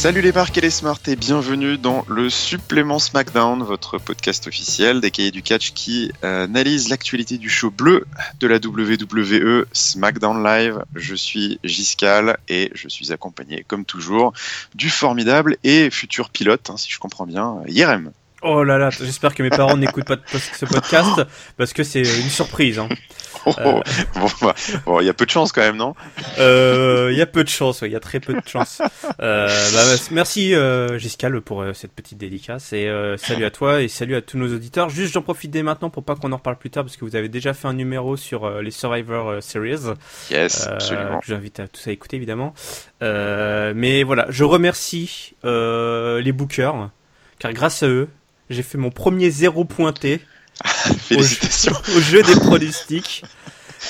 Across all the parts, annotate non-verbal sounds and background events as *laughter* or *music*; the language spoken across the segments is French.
Salut les marques et les smarts et bienvenue dans le supplément SmackDown, votre podcast officiel des cahiers du catch qui euh, analyse l'actualité du show bleu de la WWE SmackDown Live. Je suis Giscal et je suis accompagné comme toujours du formidable et futur pilote, hein, si je comprends bien, Yerem. Oh là là, j'espère que mes parents n'écoutent pas ce podcast parce que c'est une surprise. Hein. *laughs* Oh, oh. Bah, bon, il y a peu de chance quand même, non? Euh, Il y a peu de chance, il y a très peu de chance. Euh, bah, merci euh, Giscal pour euh, cette petite dédicace et salut à toi et salut à tous nos auditeurs. Juste, j'en profite dès maintenant pour pas qu'on en reparle plus tard parce que vous avez déjà fait un numéro sur les Survivor Series. Yes, absolument. J'invite à tous à écouter évidemment. mais voilà, je remercie les bookers car grâce à eux, j'ai fait mon premier zéro pointé. *laughs* Félicitations. *laughs* Au, jeu des pronostics.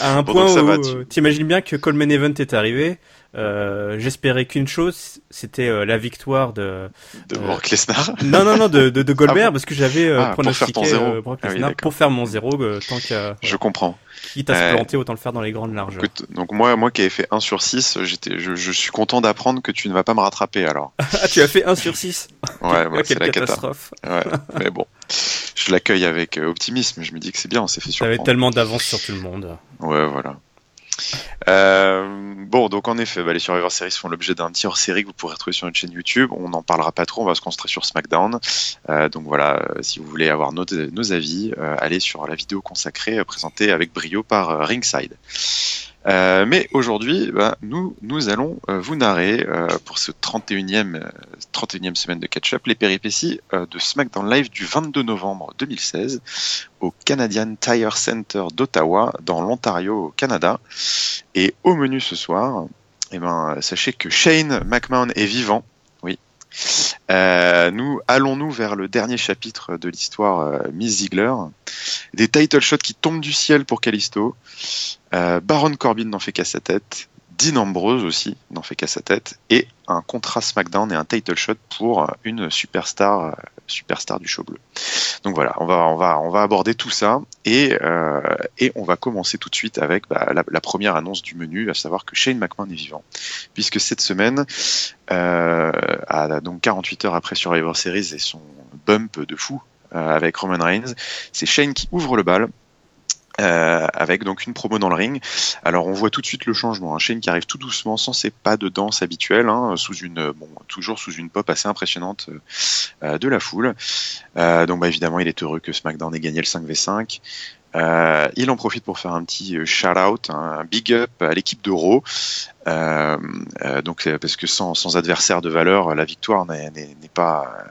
À un point où tu t'imagines bien que Coleman Event est arrivé. Euh, J'espérais qu'une chose, c'était euh, la victoire de de euh, Brock Lesnar. *laughs* Non non non de de, de Goldberg ah parce que j'avais euh, ah, pronostiqué euh, Brock ah Lesnar pour faire mon zéro tant que. Je comprends. Quitte à se planter, autant le faire dans les grandes largeurs. donc moi, moi qui avais fait 1 sur 6, j'étais, je, je, suis content d'apprendre que tu ne vas pas me rattraper alors. *laughs* ah, tu as fait 1 sur 6 *laughs* Ouais, ouais c'est la catastrophe. Ouais, mais bon, je l'accueille avec optimisme, je me dis que c'est bien, on s'est fait surprendre. avais tellement d'avance sur tout le monde. Ouais, voilà. Euh, bon, donc en effet, bah, les Survivor Series font l'objet d'un petit hors-série que vous pourrez retrouver sur notre chaîne YouTube. On n'en parlera pas trop, on va se concentrer sur SmackDown. Euh, donc voilà, euh, si vous voulez avoir nos, avis, allez sur la vidéo consacrée présentée avec brio par Ringside. Euh, mais aujourd'hui, bah, nous, nous allons euh, vous narrer euh, pour ce 31e, 31e semaine de catch-up les péripéties de SmackDown Live du 22 novembre 2016 au Canadian Tire Center d'Ottawa dans l'Ontario au Canada. Et au menu ce soir, eh ben, sachez que Shane McMahon est vivant. Oui. nous allons-nous vers le dernier chapitre de l'histoire Miss Ziegler? Des title shots qui tombent du ciel pour Callisto. Euh, Baron Corbin n'en fait qu'à sa tête. Dean Ambrose aussi n'en fait qu'à sa tête. Et un contrat SmackDown et un title shot pour une superstar, euh, superstar du show bleu. Donc voilà, on va, on va, on va aborder tout ça et, euh, on va commencer tout de suite avec bah, la, la, première annonce du menu, à savoir que Shane McMahon est vivant. Puisque cette semaine, euh, à, donc 48 heures après Survivor Series et son bump de fou euh, avec Roman Reigns, c'est Shane qui ouvre le bal euh, avec donc une promo dans le ring. Alors on voit tout de suite le changement. Hein. Shane qui arrive tout doucement, sans ses pas de danse habituels, hein, toujours sous une pop assez impressionnante euh, de la foule. Euh, donc bah, évidemment, il est heureux que SmackDown ait gagné le 5v5. Euh, il en profite pour faire un petit euh, shout-out, un big up à l'équipe de Raw. Euh, euh, donc parce que sans, sans, adversaire de valeur, la victoire n'est pas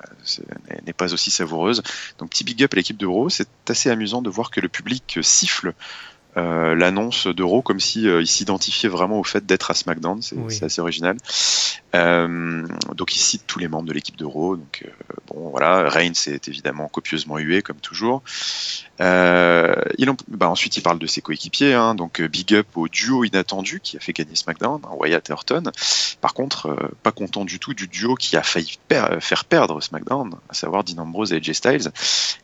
n'est pas aussi savoureuse. Donc petit big up à l'équipe de Raw. C'est assez amusant de voir que le public siffle euh, l'annonce d'Euro comme si euh, il s'identifiait vraiment au fait d'être à SmackDown, c'est assez original. Euh, donc il cite tous les membres de l'équipe d'Euro, donc euh, bon voilà, Reigns est évidemment copieusement hué comme toujours. en... bah, ensuite il parle de ses coéquipiers, hein, donc big up au duo inattendu qui a fait gagner SmackDown, hein, Wyatt et Orton. Par contre, pas content du tout du duo qui a failli faire perdre SmackDown, à savoir Dean Ambrose et AJ Styles.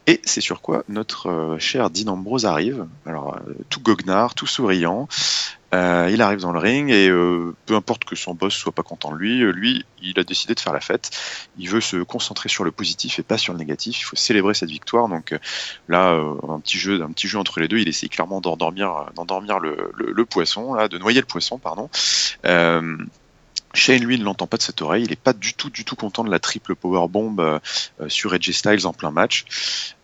Et c'est sur quoi notre cher Dean Ambrose arrive. Alors tout goguenard, tout souriant. Euh, il arrive dans le ring et euh, peu importe que son boss soit pas content de lui, euh, lui, il a décidé de faire la fête. Il veut se concentrer sur le positif et pas sur le négatif. Il faut célébrer cette victoire. Donc là, un petit jeu, entre les deux. Il essaie clairement d'endormir, le, poisson, là, de noyer le poisson, pardon. Shane, lui, ne l'entend pas de cette oreille. Il n'est pas du tout, du tout content de la triple power bomb sur Edge Styles en plein match.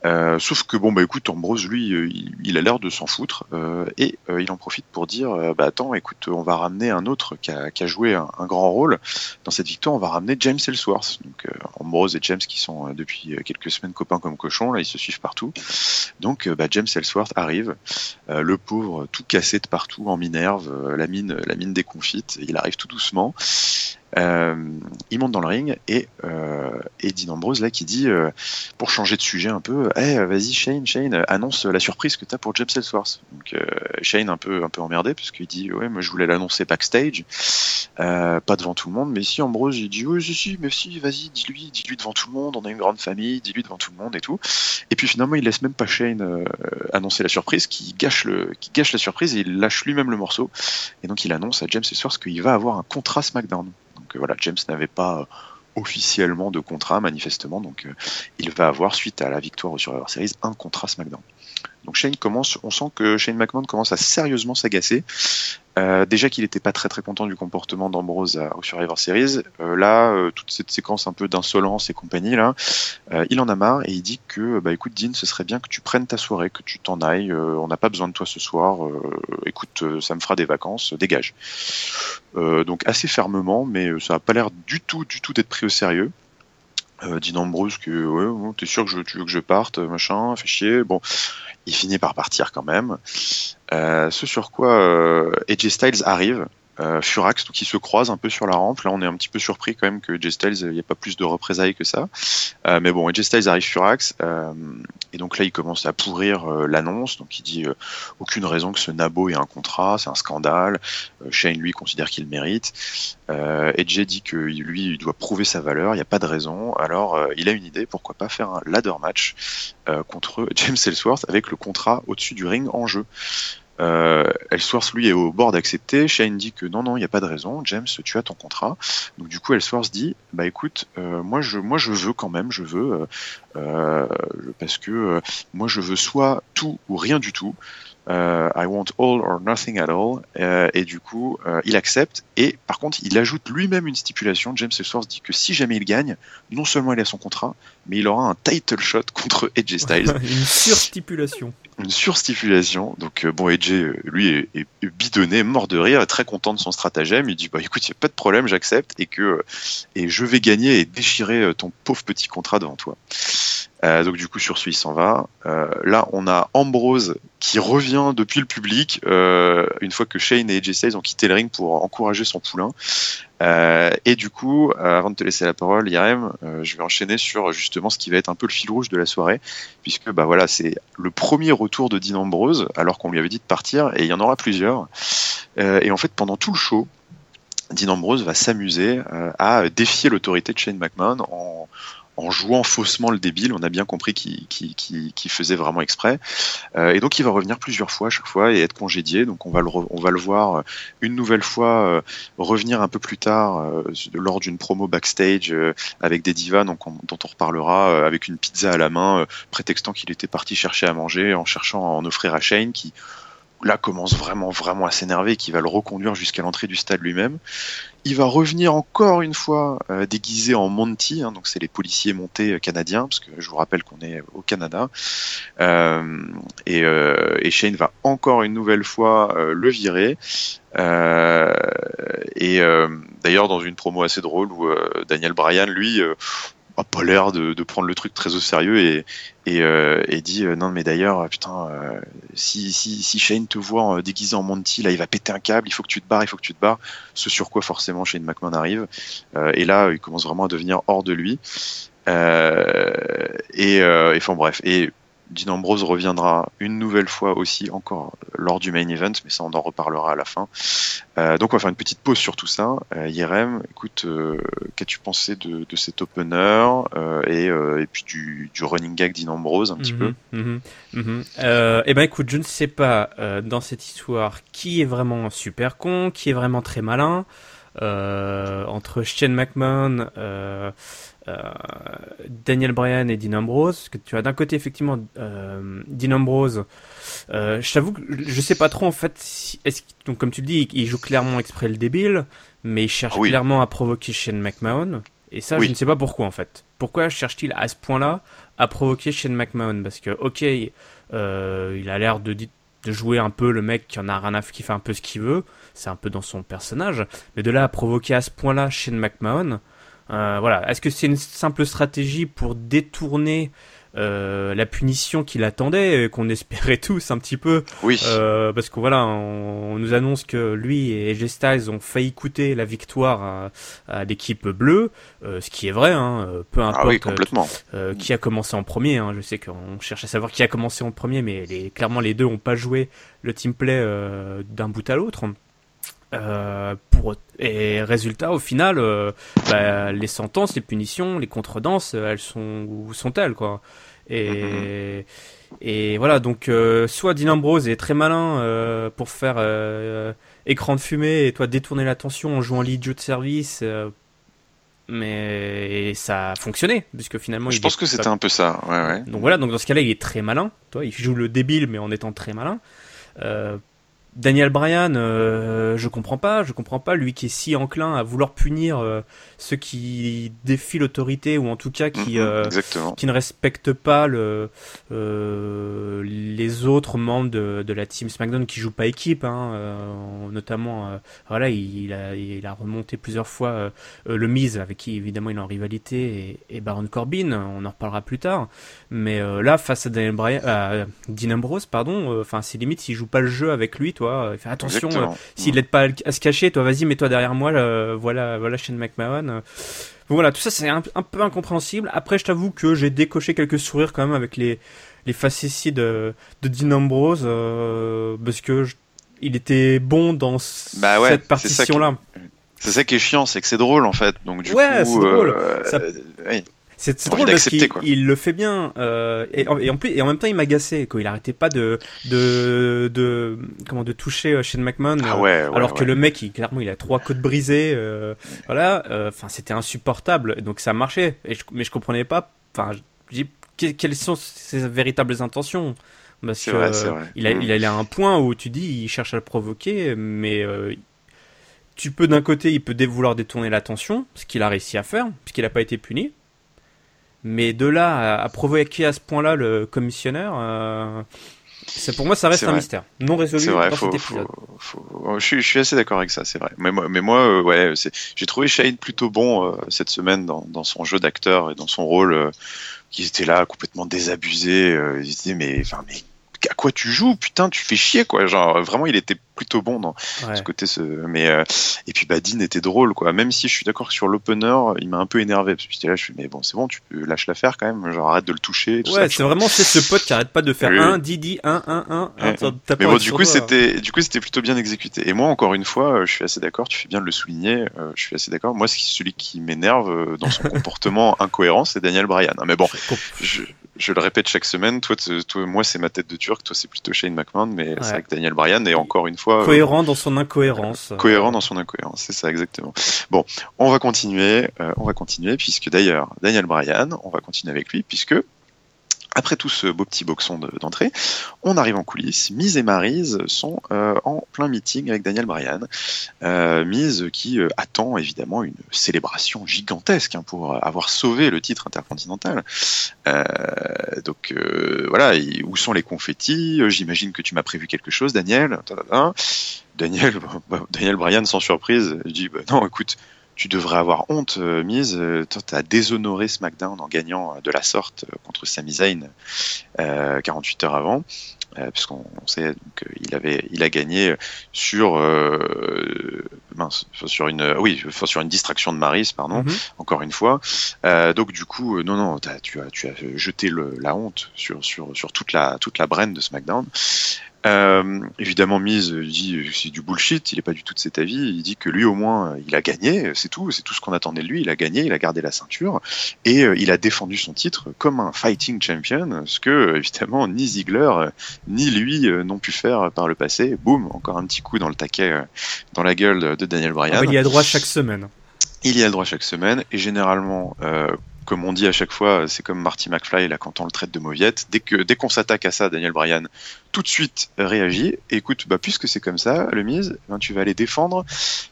Euh, sauf que bon, bah écoute, Ambrose, lui, euh, il, a l'air de s'en foutre et il en profite pour dire, bah attends, écoute, on va ramener un autre qui a, qui a joué un, grand rôle dans cette victoire. On va ramener James Ellsworth. Donc Ambrose et James qui sont depuis quelques semaines copains comme cochons, là, ils se suivent partout. Donc bah, James Ellsworth arrive, le pauvre tout cassé de partout en minerve, la mine, la mine déconfite. Il arrive tout doucement. Euh, il monte dans le ring et, euh, et Dean Ambrose là qui dit euh, pour changer de sujet un peu hey, vas-y Shane Shane annonce la surprise que t'as pour James Ellsworth donc euh, Shane un peu un peu emmerdé parce qu'il dit ouais moi je voulais l'annoncer backstage. Euh, pas devant tout le monde mais si Ambrose il dit oui si si mais si vas-y dis-lui dis-lui devant tout le monde. On a une grande famille dis-lui devant tout le monde et tout et puis finalement il laisse même pas Shane annoncer la surprise qui gâche le qui gâche la surprise et il lâche lui-même le morceau. Et donc il annonce à James Ellsworth qu'il va avoir un contrat SmackDown voilà, James n'avait pas officiellement de contrat, manifestement. Donc, il va avoir, suite à la victoire au Survivor Series, un contrat SmackDown. Donc Shane commence, on sent que Shane McMahon commence à sérieusement s'agacer. Euh, déjà qu'il n'était pas très très content du comportement d'Ambrose au Survivor Series, euh, là euh, toute cette séquence un peu d'insolence et compagnie là, il en a marre et il dit que bah écoute Dean, ce serait bien que tu prennes ta soirée, que tu t'en ailles, on n'a pas besoin de toi ce soir, écoute ça me fera des vacances, dégage. donc assez fermement, mais ça n'a pas l'air du tout du tout d'être pris au sérieux. Dean Ambrose que ouais, t'es sûr que je, tu veux que je parte, machin, fait chier. Bon, il finit par partir quand même. Euh, ce sur quoi euh, AJ Styles arrive, Furax qui se croise un peu sur la rampe. Là, on est un petit peu surpris quand même que AJ Styles, il n'y a pas plus de représailles que ça. Euh, mais bon, AJ Styles arrive Furax, euh, et donc là, il commence à pourrir euh, l'annonce. Donc, il dit aucune raison que ce Nabo ait un contrat, c'est un scandale. Shane, lui, considère qu'il mérite. AJ dit que lui, il doit prouver sa valeur, il n'y a pas de raison. Alors, il a une idée, pourquoi pas faire un ladder match contre James Ellsworth avec le contrat au-dessus du ring en jeu. Euh, lui, est au bord d'accepter. Shane dit que non, non, il n'y a pas de raison. James, tu as ton contrat. Donc du coup, Ellsworth dit, bah écoute, euh, moi, je, moi, je veux quand même, je veux, euh, parce que moi, je veux soit tout ou rien du tout. Euh, I want all or nothing at all. Euh, et du coup, euh, il accepte. Et par contre, il ajoute lui-même une stipulation. James Ellsworth dit que si jamais il gagne, non seulement il a son contrat, mais il aura un title shot *laughs* contre AJ Styles. *laughs* une surstipulation. Une surstipulation. Donc bon, AJ, lui, est, est, bidonné, mort de rire, très content de son stratagème. Il dit bah écoute, il n'y a pas de problème, j'accepte et que et je vais gagner et déchirer ton pauvre petit contrat devant toi. Euh, donc du coup sur il s'en va. Euh, là on a Ambrose qui revient depuis le public euh, une fois que Shane et AJ Styles ont quitté le ring pour encourager son poulain. Et du coup, avant de te laisser la parole, Yarem, je vais enchaîner sur justement ce qui va être un peu le fil rouge de la soirée, puisque bah voilà c'est le premier retour de Dean Ambrose alors qu'on lui avait dit de partir et il y en aura plusieurs. et en fait pendant tout le show, Dean Ambrose va s'amuser à défier l'autorité de Shane McMahon en en jouant faussement le débile. On a bien compris qu'il faisait vraiment exprès. Euh, et donc il va revenir plusieurs fois chaque fois et être congédié. Donc on va le, voir euh, une nouvelle fois euh, revenir un peu plus tard lors d'une promo backstage avec des divas dont on reparlera avec une pizza à la main, prétextant qu'il était parti chercher à manger en cherchant à en offrir à Shane qui là commence vraiment vraiment à s'énerver, qui va le reconduire jusqu'à l'entrée du stade lui-même. Il va revenir encore une fois euh, déguisé en Monty, hein, donc c'est les policiers montés euh, canadiens, parce que je vous rappelle qu'on est au Canada. Euh, et, et, Shane va encore une nouvelle fois le virer. et d'ailleurs dans une promo assez drôle où Daniel Bryan, lui, pas l'air de, prendre le truc très au sérieux et, euh, dit euh, non mais d'ailleurs putain euh, si, si, si Shane te voit déguisé en Monty là il va péter un câble il faut que tu te barres il faut que tu te barres. Ce sur quoi forcément Shane McMahon arrive. Et là il commence vraiment à devenir hors de lui. Et, et enfin bref. Et Dean Ambrose reviendra une nouvelle fois aussi, encore lors du main event, mais ça on en reparlera à la fin. Euh, donc on va faire une petite pause sur tout ça. Euh, Yerem, écoute, euh, qu'as-tu pensé de, de, cet opener euh, et, et, puis du, du, running gag Dean Ambrose un petit peu? mm -hmm, Eh ben écoute, je ne sais pas dans cette histoire qui est vraiment super con, qui est vraiment très malin. entre Shane McMahon, Daniel Bryan et Dean Ambrose. Que tu as d'un côté effectivement euh, Dean Ambrose. Euh, je t'avoue que je sais pas trop en fait. Si, donc comme tu le dis, il joue clairement exprès le débile, mais il cherche oui. clairement à provoquer Shane McMahon. Et ça, oui. je ne sais pas pourquoi en fait. Pourquoi cherche-t-il à ce point-là à provoquer Shane McMahon? Parce que ok, euh, il a l'air de, de jouer un peu le mec qui en a rien à qui fait un peu ce qu'il veut. C'est un peu dans son personnage. Mais de là à provoquer à ce point-là Shane McMahon, euh, voilà. Est-ce que c'est une simple stratégie pour détourner euh, la punition qu'il attendait, qu'on espérait *laughs* tous un petit peu? Oui. Euh, parce que voilà, on, on, nous annonce que lui et AJ Styles ont failli coûter la victoire à, à l'équipe bleue, euh, ce qui est vrai, hein, peu importe ah oui, complètement. Euh, qui a commencé en premier. Hein, je sais qu'on cherche à savoir qui a commencé en premier, mais les, clairement les deux ont pas joué le team play euh, d'un bout à l'autre. Euh, pour et résultat au final euh, bah, les sentences les punitions les contredanses elles sont où sont-elles quoi et mm-hmm. et voilà donc euh, soit Dean Ambrose est très malin euh, pour faire euh, écran de fumée et toi détourner l'attention en jouant l'idiot de service mais ça a fonctionné puisque finalement je pense que c'était un peu ça ouais, ouais. donc voilà donc dans ce cas-là il est très malin toi il joue le débile mais en étant très malin euh, Daniel Bryan, euh, je comprends pas, je comprends pas lui qui est si enclin à vouloir punir euh, ceux qui défient l'autorité ou en tout cas qui Mhm, euh, qui ne respectent pas le euh, les autres membres de, de la team SmackDown qui jouent pas équipe, hein, euh, notamment euh, voilà il a il a remonté plusieurs fois le Miz avec qui évidemment il est en rivalité et, et Baron Corbin, on en reparlera plus tard, mais euh, là face à Daniel Bryan, à Dean Ambrose pardon, euh, enfin c'est limite s'il joue pas le jeu avec lui, toi, fait attention. euh, Exactement. s'il l'aide pas à se cacher, toi vas-y mets-toi derrière moi, euh, voilà voilà Shane McMahon. voilà, tout ça c'est un, un peu incompréhensible. Après je t'avoue que j'ai décoché quelques sourires quand même avec les les facéties de, de Dean Ambrose parce que je- il était bon dans Bah ouais, cette c'est ça qui- partition là. C'est ça qui est chiant, c'est que c'est drôle en fait. Donc du Ouais, coup, drôle. Ça- oui. C'est drôle parce qu'il il le fait bien euh, et, en- et en plus et en même temps il m'agaçait quoi. Il arrêtait pas de de de comment de toucher euh, Shane McMahon. Ah euh, ouais, ouais, alors que ouais. le mec, il, clairement, il a trois côtes brisées. euh, voilà, euh, enfin, c'était insupportable. Donc ça marchait. Et je, mais je comprenais pas. Enfin, je dis que- quelles sont ses véritables intentions? Parce que vrai, vrai. il a, Mm. il allait à un point où tu dis, il cherche à le provoquer, mais tu peux d'un côté, il peut vouloir détourner l'attention, ce qu'il a réussi à faire, puisqu'il n'a pas été puni. Mais de là à, à provoquer à ce point-là le commissionnaire, euh, c'est pour moi ça reste un mystère non résolu C'est vrai, dans faut, cet faut, épisode. faut- je, suis, je suis assez d'accord avec ça, c'est vrai. Mais moi, mais moi euh, ouais, j'ai trouvé Shane plutôt bon euh, cette semaine dans, dans son jeu d'acteur et dans son rôle, qui était là complètement désabusé. Il se disait mais, enfin, mais à quoi tu joues Putain, tu fais chier quoi. Genre vraiment, il était plutôt bon dans Ouais. ce côté. Ce... Mais euh, et puis bah, Dean était drôle quoi. Même si je suis d'accord que sur l'opener, il m'a un peu énervé parce que j'étais là, je suis mais bon, c'est bon, tu peux lâche l'affaire quand même. Genre arrête de le toucher. tout Ouais, c'est vraiment c'est ce pote qui arrête pas de faire Oui, un. Didi, un, un, un, un. Ouais. Mais bon, du coup, c'était, du coup, c'était plutôt bien exécuté. Et moi, encore une fois, euh, je suis assez d'accord. Tu fais bien de le souligner. euh, je suis assez d'accord. Moi, ce qui- celui qui m'énerve dans son *laughs* comportement incohérent, c'est Daniel Bryan. Mais bon, je, je le répète chaque semaine. Toi, toi moi, c'est ma tête de turc. Toi, c'est plutôt Shane McMahon. Mais Ouais. c'est vrai que Daniel Bryan est encore une fois euh, cohérent dans son incohérence. cohérent dans son incohérence. C'est ça, exactement. Bon, on va continuer. euh, on va continuer puisque d'ailleurs, Daniel Bryan, on va continuer avec lui puisque après tout ce beau petit boxon de- d'entrée, on arrive en coulisses. Miz et Maryse sont euh, en plein meeting avec Daniel Bryan. Euh, Miz qui euh, attend évidemment une célébration gigantesque hein, pour avoir sauvé le titre intercontinental. Donc voilà, où sont les confettis? J'imagine que tu m'as prévu quelque chose, Daniel. Daniel, *laughs* Daniel Bryan, sans surprise, dit bah, non, écoute, tu devrais avoir honte, euh, Miz. Euh, Toi, t'as déshonoré SmackDown en gagnant euh, de la sorte contre Sami Zayn euh, 48 heures avant. Puisqu'on on sait euh, il avait il a gagné sur mince sur une oui sur une distraction de Maris pardon Mhm. encore une fois donc du coup non non t'as- tu as tu as jeté le, la honte sur sur sur toute la toute la de SmackDown euh, évidemment, Miz dit euh, c'est du bullshit, il est pas du tout de cet avis. Il dit que lui au moins euh, il a gagné, c'est tout, c'est tout ce qu'on attendait de lui. Il a gagné, il a gardé la ceinture et euh, il a défendu son titre comme un fighting champion, ce que euh, évidemment ni Ziggler euh, ni lui euh, n'ont pu faire par le passé. Boum, encore un petit coup dans le taquet, euh, dans la gueule de- Daniel Bryan. Ah il y a droit chaque semaine. Il y a le droit chaque semaine et généralement, euh, comme on dit à chaque fois, c'est comme Marty McFly là quand on le traite de mauviette. Dès que dès qu'on s'attaque à ça, Daniel Bryan tout de suite réagit. Et écoute, bah puisque c'est comme ça, le mise, ben, tu vas aller défendre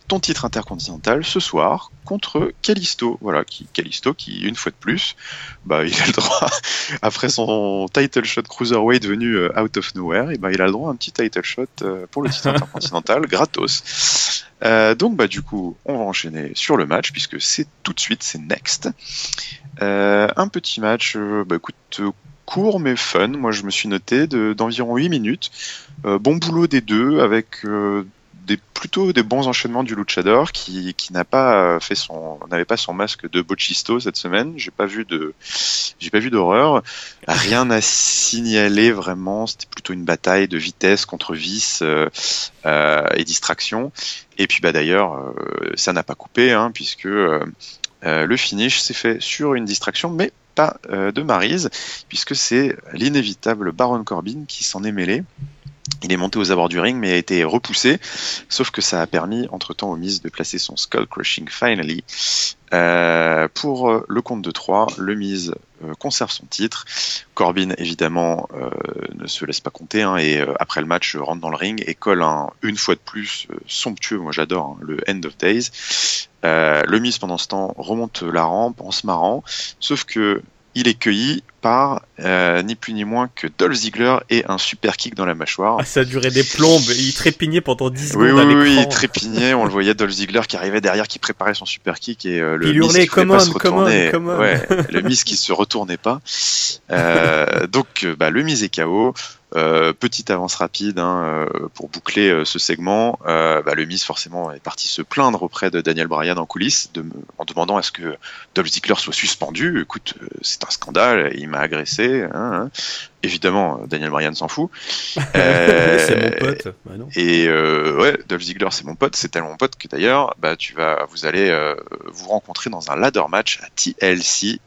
ton titre intercontinental ce soir contre Kalisto. Voilà, qui Kalisto qui une fois de plus, bah *laughs* il a le droit après son title shot cruiserweight venu euh, out of nowhere, et ben il a le droit à un petit title shot euh, pour le titre *laughs* intercontinental gratos. Euh, donc bah du coup, on va enchaîner sur le match puisque c'est tout de suite, c'est next. Un petit match, bah écoute, court mais fun. Moi, je me suis noté de- d'environ 8 minutes. Euh, bon boulot des deux avec euh, des plutôt des bons enchaînements du luchador qui, n'a pas n'avait pas son masque de bochisto cette semaine. J'ai pas vu de d'horreur. Rien à signaler vraiment. C'était plutôt une bataille de vitesse contre vice euh, et distraction. Et puis bah d'ailleurs, ça n'a pas coupé hein, puisque le finish s'est fait sur une distraction, pas euh, de Maryse, puisque c'est l'inévitable Baron Corbin qui s'en est mêlé Il est monté aux abords du ring, mais a été repoussé. Sauf que ça a permis, entre-temps, au Miz de placer son Skull Crushing Finally. Euh, pour euh, le compte de 3, le Miz conserve son titre. Corbin, évidemment, ne se laisse pas compter. Hein, et après le match, rentre dans le ring et colle un, une fois de plus, somptueux, moi j'adore, hein, le End of Days. Le Miz, pendant ce temps, remonte la rampe en se marrant. Sauf que il est cueilli par euh, ni plus ni moins que Dolph Ziggler et un super kick dans la mâchoire. Ah, ça a duré des plombes, il trépignait pendant 10 secondes. Oui, oui, oui, il trépignait, on le voyait Dolph Ziggler qui arrivait derrière, qui préparait son super kick et euh, le il hurlait, come on, come on, come on. Ouais, le Miz qui se retournait pas. Euh, *laughs* donc, bah, le Miz est KO. Petite avance rapide hein, pour boucler ce segment. Bah, le Miz forcément est parti se plaindre auprès de Daniel Bryan en coulisses de, en demandant à ce que Dolph Ziggler soit suspendu. Écoute, c'est un scandale, il m'a agressé. Hein, hein. Évidemment, Daniel Bryan s'en fout. *laughs* c'est mon pote. Bah non. Et ouais, Dolph Ziggler c'est mon pote, c'est tellement mon pote que d'ailleurs, bah tu vas, vous allez vous rencontrer dans un ladder match à TLC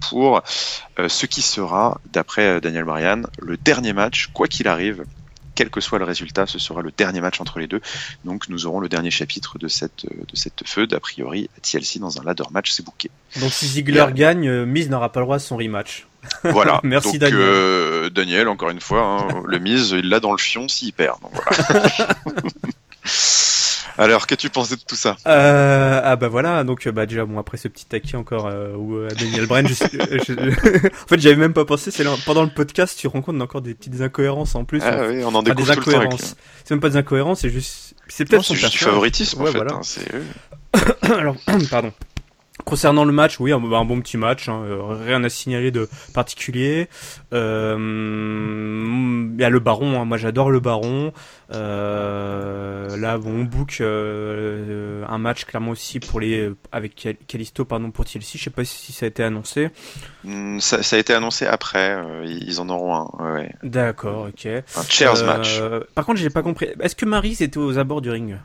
pour ce qui sera, d'après Daniel Bryan, le dernier match, quoi qu'il arrive, quel que soit le résultat, ce sera le dernier match entre les deux. Donc nous aurons le dernier chapitre de cette, de cette feud, a priori, à TLC dans un ladder match, c'est booké. Donc si Ziggler yeah. gagne, euh, Miz n'aura pas le droit à son rematch. *laughs* Voilà. Merci donc, Daniel. Euh, Daniel, encore une fois, hein, le Miz, il l'a dans le fion s'il perd. Donc voilà. *laughs* Alors, qu'as-tu pensé de tout ça? Euh, Ah bah voilà, donc bah déjà bon après ce petit taquet encore euh, où euh, Daniel Bryan, je, je, *laughs* en fait j'avais même pas pensé, c'est pendant le podcast tu rencontres encore des petites incohérences en plus. Ah oui, on en découvre des incohérences. C'est même pas des incohérences, c'est juste, c'est peut-être son juste du favoritisme ouais, en fait. voilà. Hein, *coughs* Alors *coughs* pardon. Concernant le match, oui, un, un bon petit match, hein, rien à signaler de particulier. Euh, il y a le Baron, hein, moi j'adore le Baron. Euh, là, bon, on book euh, un match clairement aussi pour les avec Calisto, pardon, pour TLC. Je sais pas si ça a été annoncé. Mm, ça, ça, a été annoncé après. Euh, ils en auront un. Ouais. D'accord, ok. Un chairs match. Par contre, j'ai pas compris. Est-ce que Marie était aux abords du ring?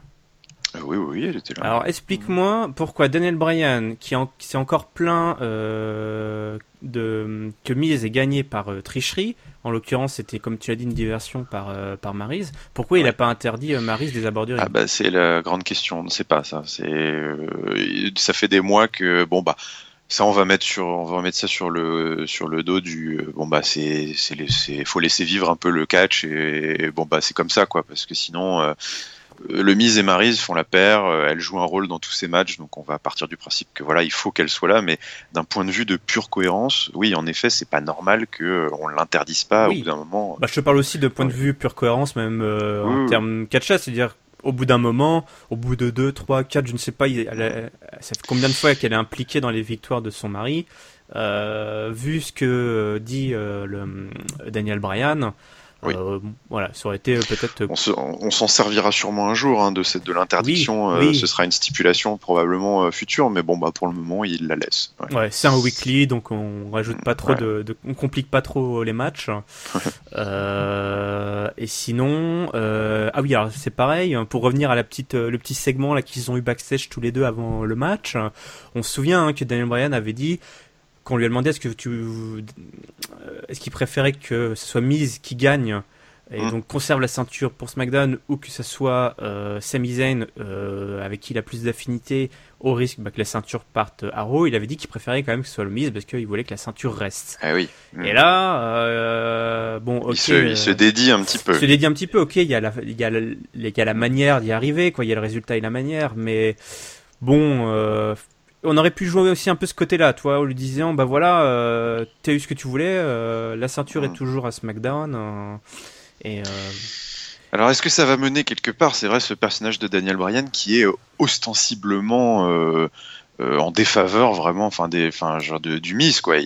Oui, oui, elle était là. Alors explique-moi pourquoi Daniel Bryan, qui, en, qui s'est encore plaint euh, de, que Miz est gagné par euh, tricherie, en l'occurrence c'était comme tu as dit une diversion par, euh, par Maryse, pourquoi ouais. il n'a pas interdit euh, Maryse des abords du ring Ah bah c'est la grande question, on ne sait pas ça. C'est ça fait des mois que bon bah ça on va mettre sur on va mettre ça sur le sur le dos du bon bah c'est c'est faut laisser vivre un peu le catch et, et bon bah c'est comme ça quoi parce que sinon euh, le Miz et Maryse font la paire, elle joue un rôle dans tous ces matchs, donc on va partir du principe que voilà, il faut qu'elle soit là, mais d'un point de vue de pure cohérence, oui, en effet, c'est pas normal que on l'interdise pas oui. au bout d'un moment. Bah, je te parle aussi de point de vue pure cohérence, même euh, oui. en termes catch c'est-à-dire au bout d'un moment, au bout de 2, 3, 4, je ne sais pas, elle, elle, ça fait combien de fois qu'elle est impliquée dans les victoires de son mari, euh, vu ce que dit euh, le, Daniel Bryan. Oui. Euh, voilà, ça aurait été peut-être. On, on s'en servira sûrement un jour hein, de cette de l'interdiction. Oui, oui. ce sera une stipulation probablement euh, future, mais bon bah pour le moment il la laisse. Ouais, ouais c'est un weekly, donc on rajoute pas trop de, de, on complique pas trop les matchs. *laughs* euh, et sinon, euh, ah oui, alors c'est pareil. Pour revenir à la petite le petit segment là qu'ils ont eu backstage tous les deux avant le match, on se souvient hein, que Daniel Bryan avait dit qu'on lui a demandé est-ce que tu est-ce qu'il préférait que ce soit Miz qui gagne et mmh. donc conserve la ceinture pour SmackDown ou que ce soit euh, Sami Zayn euh, avec qui il a plus d'affinité au risque bah, que la ceinture parte à Raw. Il avait dit qu'il préférait quand même que ce soit le Miz parce qu'il voulait que la ceinture reste. Ah oui. Mmh. et là euh, bon il se, il se, dédie un petit peu. il se dédie un petit peu ok il y a la il y a la, il y a la manière d'y arriver quoi. Il y a le résultat et la manière mais bon euh, on aurait pu jouer aussi un peu ce côté-là, toi, en lui disant, bah voilà, euh, t'as eu ce que tu voulais, euh, la ceinture est toujours à SmackDown. Euh, et alors, est-ce que ça va mener quelque part? C'est vrai, ce personnage de Daniel Bryan qui est ostensiblement euh, en défaveur vraiment, enfin des, enfin genre de, du Miss quoi.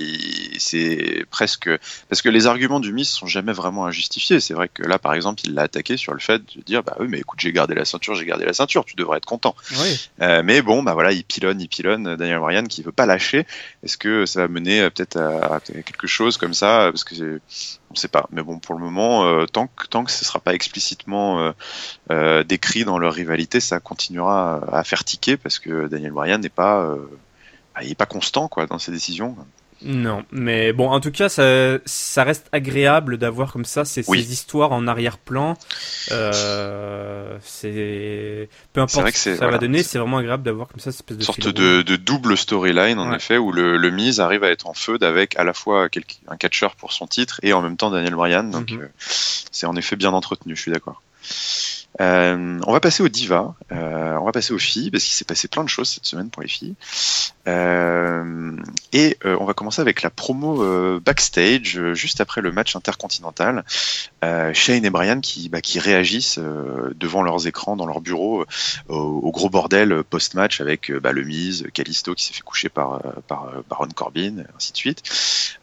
C'est presque parce que les arguments du Miss sont jamais vraiment injustifiés. C'est vrai que là, par exemple, il l'a attaqué sur le fait de dire bah oui, mais écoute, j'ai gardé la ceinture, j'ai gardé la ceinture, tu devrais être content. Oui. Euh, mais bon, bah voilà, il pilonne, il pilonne Daniel Bryan qui veut pas lâcher. Est-ce que ça va mener peut-être à, à, quelque chose comme ça? Parce que on sait pas. Mais bon, pour le moment, euh, tant que tant que ce sera pas explicitement euh, euh, décrit dans leur rivalité, ça continuera à faire tiquer parce que Daniel Bryan n'est pas, est pas constant quoi dans ses décisions. Non, mais bon, en tout cas, ça, ça reste agréable d'avoir comme ça ces, ces histoires en arrière-plan. Euh, c'est peu importe ce que ça va donner, c'est vraiment agréable d'avoir comme ça cette espèce de sorte de, de, double storyline en effet où le, le Miz arrive à être en feu avec à la fois un catcheur pour son titre et en même temps Daniel Bryan. Donc mhm. euh, c'est en effet bien entretenu, je suis d'accord. Euh, on va passer aux divas, euh, on va passer aux filles parce qu'il s'est passé plein de choses cette semaine pour les filles. Euh, et euh, on va commencer avec la promo euh, backstage euh, juste après le match intercontinental. Shane et Brian qui, bah, qui réagissent devant leurs écrans dans leur bureau au, gros bordel post-match avec bah, le Miz, Kalisto qui s'est fait coucher par, par Baron Corbin, ainsi de suite.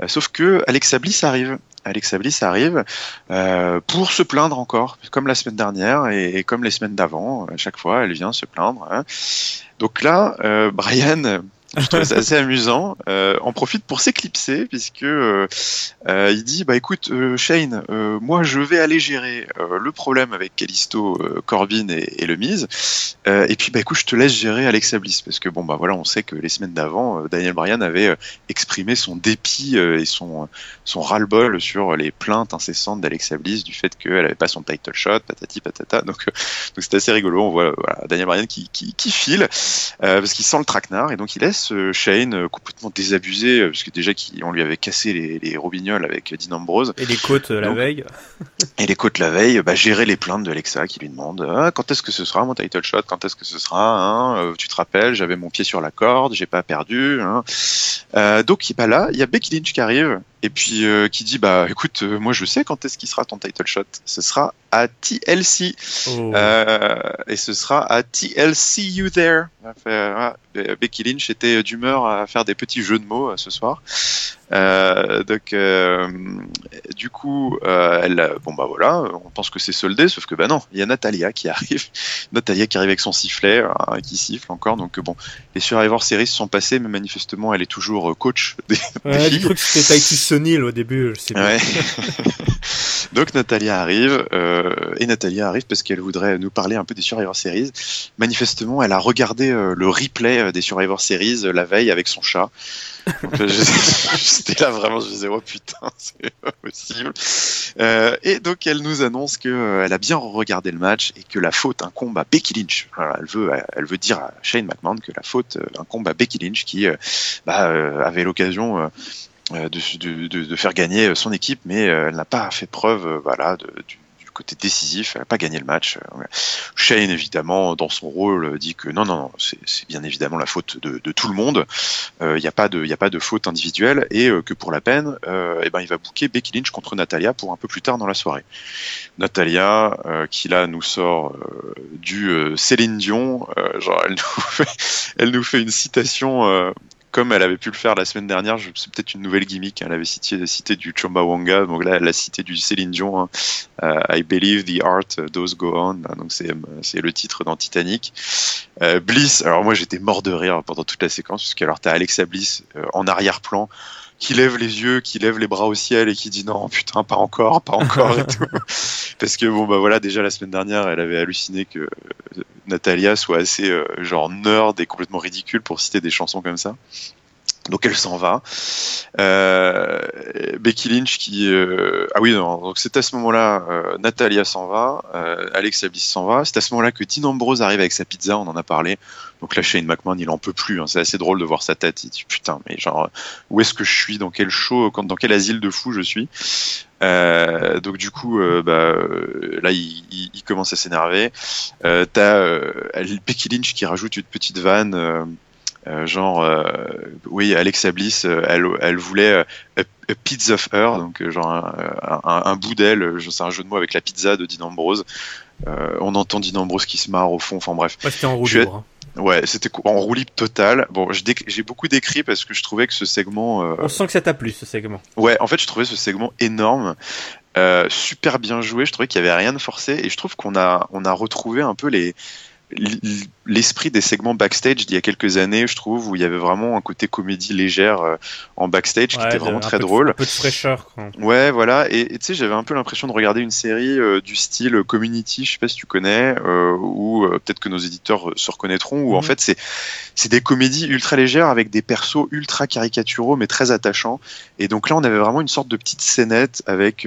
sauf que Alexa Bliss arrive. Alexa Bliss arrive euh, pour se plaindre encore, comme la semaine dernière et, et comme les semaines d'avant. À chaque fois, elle vient se plaindre. Hein. Donc là, euh, Brian je trouve ça assez amusant. Euh, on profite pour s'éclipser puisque euh, euh, il dit bah écoute euh, Shane, moi je vais aller gérer le problème avec Callisto, Corbin et, et le Miz. et puis bah écoute je te laisse gérer Alexa Bliss parce que bon bah voilà on sait que les semaines d'avant Daniel Bryan avait exprimé son dépit et son son ras-le-bol sur les plaintes incessantes d'Alexa Bliss du fait qu'elle avait pas son title shot, patati patata. Donc donc c'est assez rigolo. On voit Daniel Bryan qui qui, qui file parce qu'il sent le traquenard et donc il laisse Shane euh, complètement désabusé, euh, parce que déjà on lui avait cassé les, les robignoles avec Dean Ambrose. Et les côtes euh, la veille. et les côtes la veille, bah, gérer les plaintes de Alexa qui lui demande ah, quand est-ce que ce sera mon title shot, quand est-ce que ce sera, hein, tu te rappelles, j'avais mon pied sur la corde, j'ai pas perdu. Hein. Euh, donc bah là, il y a Becky Lynch qui arrive et puis qui dit bah écoute, moi je sais quand est-ce qu'il sera ton title shot, ce sera à TLC oh. et ce sera à TLC You There. Becky Lynch était d'humeur à faire des petits jeux de mots euh, ce soir. Euh, donc, euh, du coup, euh, elle, bon bah voilà, on pense que c'est soldé, sauf que bah non, il y a Natalia qui *laughs* arrive, Natalia qui arrive avec son sifflet, hein, qui siffle encore. Donc bon, les Survivor Series se sont passés, mais manifestement, elle est toujours coach *laughs* des, ouais, cru que c'était Titus Sonil au début, je sais pas. Ouais. *laughs* donc Natalia arrive, et Natalia arrive parce qu'elle voudrait nous parler un peu des Survivor Series. Manifestement, elle a regardé le replay des Survivor Series la veille avec son chat. *laughs* J'étais là vraiment, je disais oh putain, *laughs* c'est pas possible. Euh, et donc elle nous annonce que euh, a bien regardé le match et que la faute incombe à Becky Lynch. Elle veut, elle veut dire à Shane McMahon que la faute euh, incombe à Becky Lynch qui bah, avait l'occasion de, faire gagner son équipe, mais elle n'a pas fait preuve, voilà, côté décisif, elle n'a pas gagné le match. Shane, évidemment, dans son rôle, dit que non, non, non, c'est bien évidemment la faute de, tout le monde. Il euh, n'y a, pas de, a pas de faute individuelle et euh, que pour la peine, euh, eh ben, il va booker Becky Lynch contre Natalia pour un peu plus tard dans la soirée. Natalia, qui là nous sort du Céline Dion, genre *laughs* elle nous fait une citation comme elle avait pu le faire la semaine dernière, c'est peut-être une nouvelle gimmick. Elle avait cité, cité du Chumbawanga, donc là elle a cité du Céline Dion. Hein. Euh, I believe the art does go on. Donc c'est c'est le titre dans Titanic. Euh, Bliss. Alors moi j'étais mort de rire pendant toute la séquence parce que alors t'as Alexa Bliss euh, en arrière-plan qui lève les yeux, qui lève les bras au ciel et qui dit non putain pas encore, pas encore et tout. *laughs* Parce que bon bah voilà déjà la semaine dernière elle avait halluciné que Natalia soit assez euh, genre nerd et complètement ridicule pour citer des chansons comme ça. Donc elle s'en va. Euh, Becky Lynch qui euh, ah oui donc c'est à ce moment-là euh, Natalia s'en va, Alex Bliss s'en va. C'est à ce moment-là que Dean Ambrose arrive avec sa pizza, on en a parlé. Donc là Shane McMahon il en peut plus. Hein. C'est assez drôle de voir sa tête. Il dit putain mais genre où est-ce que je suis? Dans quel show dans quel asile de fou je suis? Donc du coup, bah, là, il, il, commence à s'énerver. T'as Becky Lynch qui rajoute une petite vanne euh, genre, euh, oui, Alexa Bliss, euh, elle, elle voulait a, a of her, donc genre un, un, un bout d'elle, c'est un jeu de mots avec la pizza de Dean Ambrose. on entend Dean Ambrose qui se marre au fond, enfin bref. Ouais, c'était en roue libre. Hein. Ouais, c'était en roue libre total. Bon, j'ai beaucoup décrit parce que je trouvais que ce segment. On sent que ça t'a plu ce segment. Ouais, en fait, je trouvais ce segment énorme, super bien joué. Je trouvais qu'il y avait rien de forcé et je trouve qu'on a on a retrouvé un peu les l'esprit des segments backstage d'il y a quelques années, je trouve, où il y avait vraiment un côté comédie légère euh, en backstage qui était vraiment très drôle. un peu de fraîcheur. Quoi. Ouais, voilà. Et tu sais, j'avais un peu l'impression de regarder une série euh, du style Community, je sais pas si tu connais, euh, ou peut-être que nos éditeurs se reconnaîtront, où en mhm. fait c'est c'est des comédies ultra légères avec des persos ultra caricaturaux mais très attachants. Et donc là, on avait vraiment une sorte de petite scénette avec,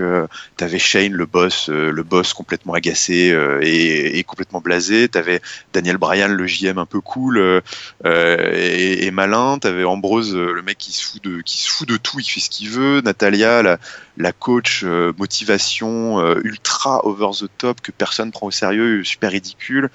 t'avais Shane, le boss, le boss complètement agacé et, et complètement blasé. T'avais Daniel Bryan, le JM un peu cool euh, euh, et, malin. T'avais Ambrose, euh, le mec qui se fout de, tout, il fait ce qu'il veut. Natalia, la, coach motivation ultra over the top que personne prend au sérieux, super ridicule.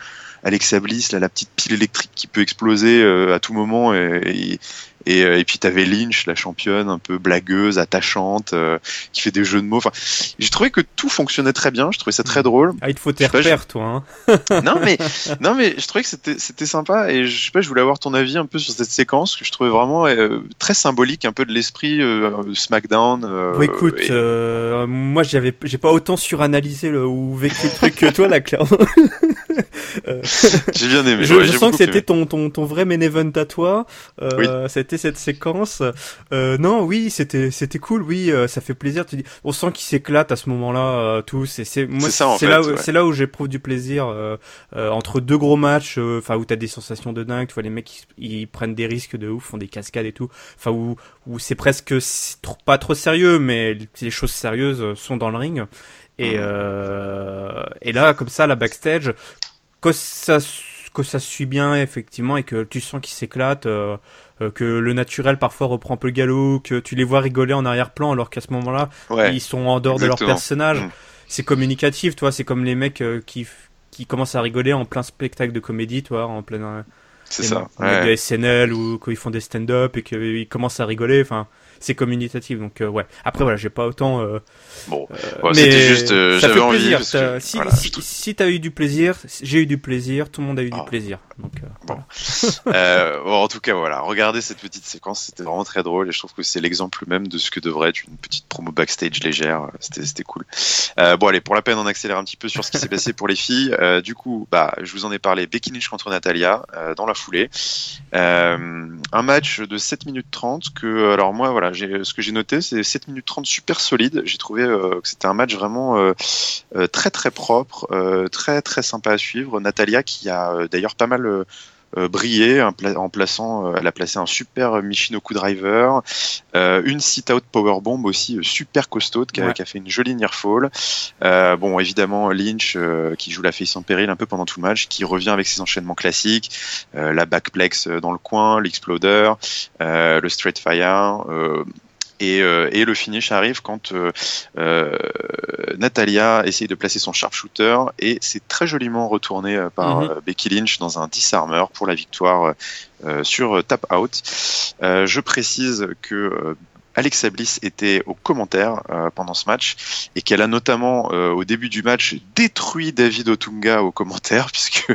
Alexa Bliss, la petite pile électrique qui peut exploser à tout moment et, et, euh, et puis t'avais Lynch, la championne, un peu blagueuse, attachante, euh, qui fait des jeux de mots. Enfin, j'ai trouvé que tout fonctionnait très bien. Je trouvais ça très drôle. Ah, il te faut tes repères, toi. Hein *laughs* non mais non mais je trouvais que c'était c'était sympa et je sais pas, je voulais avoir ton avis un peu sur cette séquence que je trouvais vraiment euh, très symbolique, un peu de l'esprit SmackDown. Bon, écoute, moi j'avais j'ai pas autant suranalysé le, ou vécu le truc que toi là, clairement. *laughs* j'ai bien aimé. Je, je sens que c'était ton, ton ton vrai main event à toi. Euh, C'était cette séquence. Euh, non, oui, c'était c'était cool. Oui, euh, ça fait plaisir. Tu dis, on sent qu'ils s'éclatent à ce moment-là euh, tous. Et c'est moi, c'est là, où, c'est là où j'éprouve du plaisir euh, entre deux gros matchs. Enfin, où t'as des sensations de dingue. Tu vois les mecs, ils, prennent des risques de ouf, font des cascades et tout. Enfin, où où c'est presque pas trop sérieux, mais les choses sérieuses sont dans le ring. Et, euh, et là, comme ça, la backstage, que ça, que ça suit bien, effectivement, et que tu sens qu'ils s'éclatent, euh, euh, que le naturel parfois reprend un peu le galop, que tu les vois rigoler en arrière-plan alors qu'à ce moment-là, ils sont en dehors de leur personnage. Mm. C'est communicatif, toi, c'est comme les mecs euh, qui, qui commencent à rigoler en plein spectacle de comédie, toi, en plein. C'est ça. Ouais. SNL ou quand ils font des stand-up et qu'ils commencent à rigoler, enfin c'est communicatif. Donc euh, ouais. Après voilà, j'ai pas autant. Euh, bon, euh, c'était juste, j'avais envie. Que, si, si, si t'as eu du plaisir, j'ai eu du plaisir, tout le monde a eu du ah. plaisir. Donc bon. *laughs* bon. en tout cas voilà, regardez cette petite séquence, c'était vraiment très drôle et je trouve que c'est l'exemple même de ce que devrait être une petite promo backstage légère. C'était cool. bon allez, pour la peine, on accélère un petit peu sur ce qui s'est passé pour les filles. du coup, bah je vous en ai parlé. Becky Lynch contre Natalia dans la foulée. un match de 7 minutes 30 que alors moi voilà ce que j'ai noté, c'est 7 minutes 30 super solide. J'ai trouvé euh, que c'était un match vraiment euh, euh, très très propre, très très sympa à suivre. Natalia qui a d'ailleurs pas mal brillé en plaçant, elle a placé un super Michinoku driver, une sit-out powerbomb aussi super costaud qui a, fait une jolie near fall. bon, évidemment Lynch qui joue la face en péril un peu pendant tout le match, qui revient avec ses enchaînements classiques, la backplex dans le coin, l'exploder, le straight fire. Et, euh, et, le finish arrive quand euh, euh, Natalia essaye de placer son sharpshooter et c'est très joliment retourné par mhm. Becky Lynch dans un disarmer pour la victoire sur tap out. je précise que Alexa Bliss était au commentaire euh, pendant ce match et qu'elle a notamment euh, au début du match détruit David Otunga au commentaire *laughs* puisque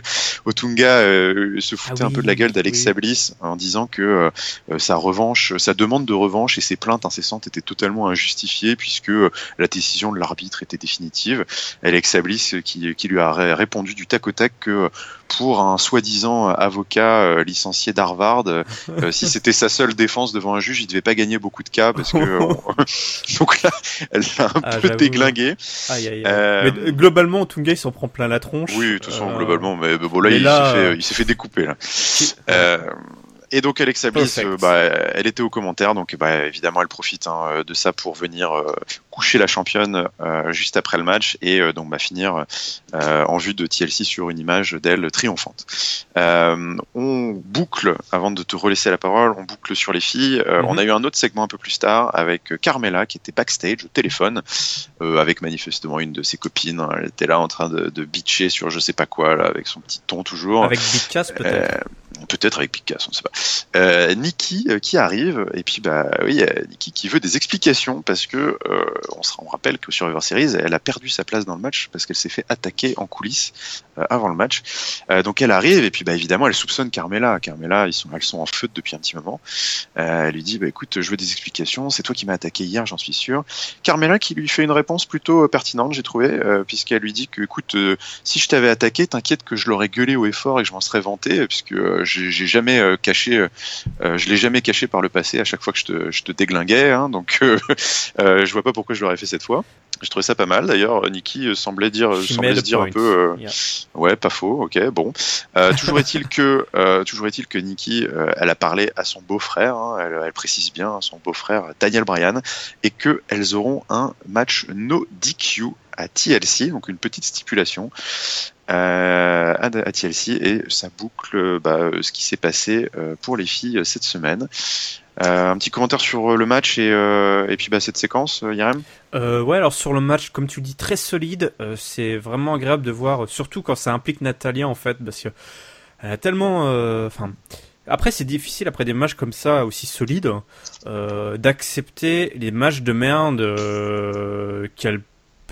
Otunga euh, se foutait ah un peu de la gueule d'Alexa Bliss en disant que sa revanche, sa demande de revanche et ses plaintes incessantes étaient totalement injustifiées puisque la décision de l'arbitre était définitive. Alexa Bliss qui, qui lui a répondu du tac au tac que pour un soi-disant avocat licencié d'Harvard, si c'était sa seule défense devant un juge, il devait pas gagner beaucoup de cas parce que *laughs* *laughs* donc là elle l'a un ah, peu déglingué. Euh, mais globalement Tunga il s'en prend plein la tronche. Oui, de toute façon euh, globalement mais bon là, il s'est fait il s'est fait découper là. Euh, et donc Alexa Bliss, euh, bah, elle était au commentaire, donc bah, évidemment elle profite hein, de ça pour venir euh, coucher la championne euh, juste après le match et donc bah, finir en vue de TLC sur une image d'elle triomphante. on boucle, avant de te relaisser la parole, on boucle sur les filles. On a eu un autre segment un peu plus tard avec Carmela qui était backstage au téléphone avec manifestement une de ses copines. Elle était là en train de, de bitcher sur je sais pas quoi là, avec son petit ton toujours. Avec Big peut-être Peut-être avec Picasso, on ne sait pas. Euh, Nikki euh, qui arrive, et puis bah oui, Nikki qui veut des explications parce que euh, on, rappelle que sur Survivor Series, elle a perdu sa place dans le match parce qu'elle s'est fait attaquer en coulisses euh, avant le match. Euh, donc elle arrive et puis bah évidemment elle soupçonne Carmela. Carmela, ils sont, elles sont en feu depuis un petit moment. elle lui dit bah écoute, je veux des explications. C'est toi qui m'as attaqué hier, j'en suis sûr. Carmela qui lui fait une réponse plutôt pertinente, j'ai trouvé, puisqu'elle lui dit que écoute, si je t'avais attaqué, t'inquiète que je l'aurais gueulé haut et fort et que je m'en serais vanté puisque j'ai jamais euh, caché, euh, euh, je l'ai jamais caché par le passé à chaque fois que je te, je te déglinguais, hein, donc *laughs* je vois pas pourquoi je l'aurais fait cette fois. Je trouvais ça pas mal. D'ailleurs, Nikki semblait dire, semblait se dire un peu, ouais, pas faux. Ok, bon. toujours est-il que, *laughs* toujours est-il que Nikki, elle a parlé à son beau-frère. Hein, elle, elle, précise bien à son beau-frère Daniel Bryan, et que elles auront un match no DQ à TLC, donc une petite stipulation euh, à, TLC et ça boucle bah, ce qui s'est passé euh, pour les filles cette semaine. Euh, un petit commentaire sur le match et, et puis bah, cette séquence, Yarem Ouais, alors sur le match, comme tu dis, très solide. c'est vraiment agréable de voir, surtout quand ça implique Natalia en fait, parce que elle a tellement, enfin. Après, c'est difficile après des matchs comme ça aussi solides d'accepter les matchs de merde qu'elle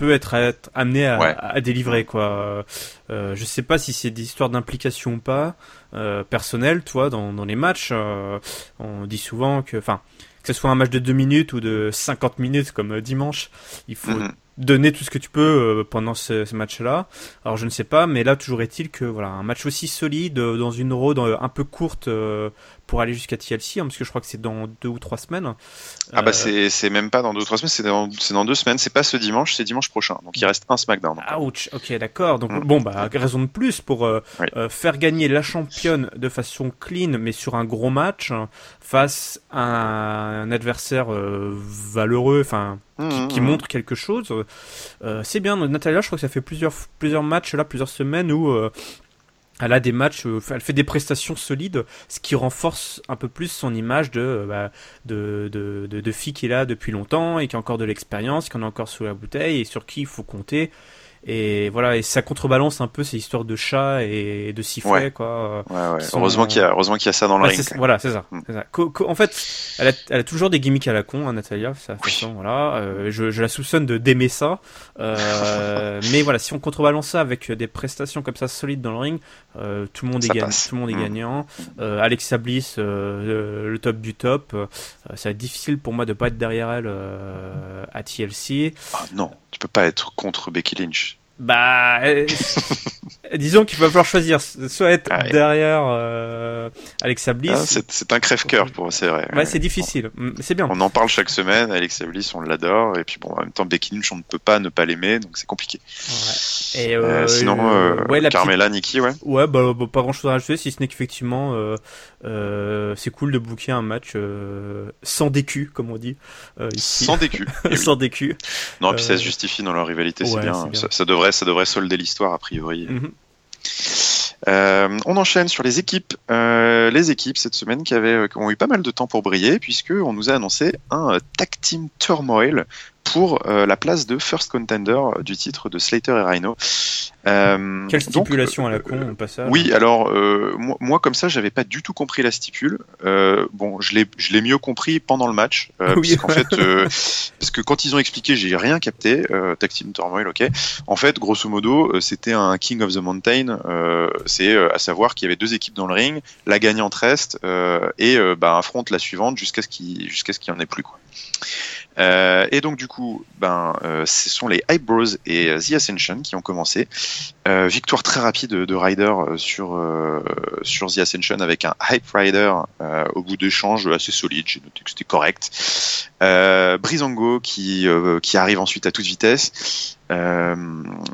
peut être, amené à, délivrer quoi. Euh, je sais pas si c'est des histoires d'implication ou pas euh, personnelle, toi, dans, dans les matchs. Euh, on dit souvent que, enfin, que ce soit un match de 2 minutes ou de 50 minutes comme euh, dimanche, il faut mhm. donner tout ce que tu peux pendant ce, ce match-là. Alors je ne sais pas, mais là toujours est-il que voilà un match aussi solide dans une road un peu courte pour aller jusqu'à TLC, hein, parce que je crois que c'est dans deux ou trois semaines. Ah bah euh, c'est même pas dans deux ou trois semaines, c'est dans, dans, deux semaines, c'est pas ce dimanche, c'est dimanche prochain. Donc il reste un SmackDown. Ouch, ok d'accord. Donc mm. bon bah raison de plus pour euh, euh, faire gagner la championne de façon clean, mais sur un gros match face à un, adversaire valeureux, enfin qui, mm, mm, montre quelque chose. c'est bien. Natalia, je crois que ça fait plusieurs plusieurs matchs là, plusieurs semaines où elle a des matchs, euh, elle fait des prestations solides, ce qui renforce un peu plus son image de, euh, bah, de, de, de, de, fille qui est là depuis longtemps et qui a encore de l'expérience, qui en a encore sous la bouteille et sur qui il faut compter. Et voilà, et ça contrebalance un peu ces histoires de chats et de sifflets, quoi. Ouais, ouais. Heureusement qu'il y a, heureusement qu'il y a ça dans le bah, ring. Voilà, c'est ça. Mm. ça. en fait, elle a, elle a, toujours des gimmicks à la con, hein, Natalia, sa façon, voilà. Euh, je, je, la soupçonne de d'aimer ça. Euh, mais voilà, si on contrebalance ça avec des prestations comme ça solides dans le ring, euh, tout le monde est gagnant. Tout le monde est mm. gagnant. Euh, Alexa Bliss, euh, le top du top. ça va être difficile pour moi de pas être derrière elle à TLC. Ah non, tu peux pas être contre Becky Lynch. Bah, *laughs* euh, disons qu'il va falloir choisir, soit être ah derrière euh, Alexa Bliss. Ah, c'est un crève-cœur pour c'est vrai. Ouais, c'est difficile, mm, c'est bien. On en parle chaque semaine, Alexa Bliss, on l'adore, et puis bon, en même temps, Becky Lynch, on ne peut pas ne pas l'aimer, donc c'est compliqué. Ouais. Et euh, sinon, ouais, Carmela, Nikki, ouais. Ouais, bah, bah, pas grand-chose à rajouter, si ce n'est qu'effectivement, c'est cool de booker un match sans décu, comme on dit ici. Sans décu. *laughs* sans décu. Non, puis ça se justifie dans leur rivalité, c'est bien. bien. Ça, ça devrait ça devrait solder l'histoire a priori. Mhm. Euh, on enchaîne sur les équipes. Euh, les équipes cette semaine qui, avaient, qui ont eu pas mal de temps pour briller, puisque on nous a annoncé un tag team turmoil pour euh, la place de first contender du titre de Slater et Rhino. Euh, Quelle stipulation à la con au passage Oui, alors euh, moi, comme ça j'avais pas du tout compris la stipule. bon, je l'ai mieux compris pendant le match, oui, parce fait, *laughs* parce que quand ils ont expliqué, j'ai rien capté. Tag Team Turmoil, ok. En fait, grosso modo, c'était un King of the Mountain. C'est à savoir qu'il y avait deux équipes dans le ring, la gagnante reste et bah, affronte la suivante jusqu'à ce qu'il jusqu'à ce qu'il y en ait plus quoi. Euh, et donc du coup, ben, euh, ce sont les Eyebrows et The Ascension qui ont commencé. Euh, victoire très rapide de, Ryder sur sur The Ascension avec un Hype Rider au bout d'échanges assez solide. J'ai noté que c'était correct. Brizango qui qui arrive ensuite à toute vitesse. Euh,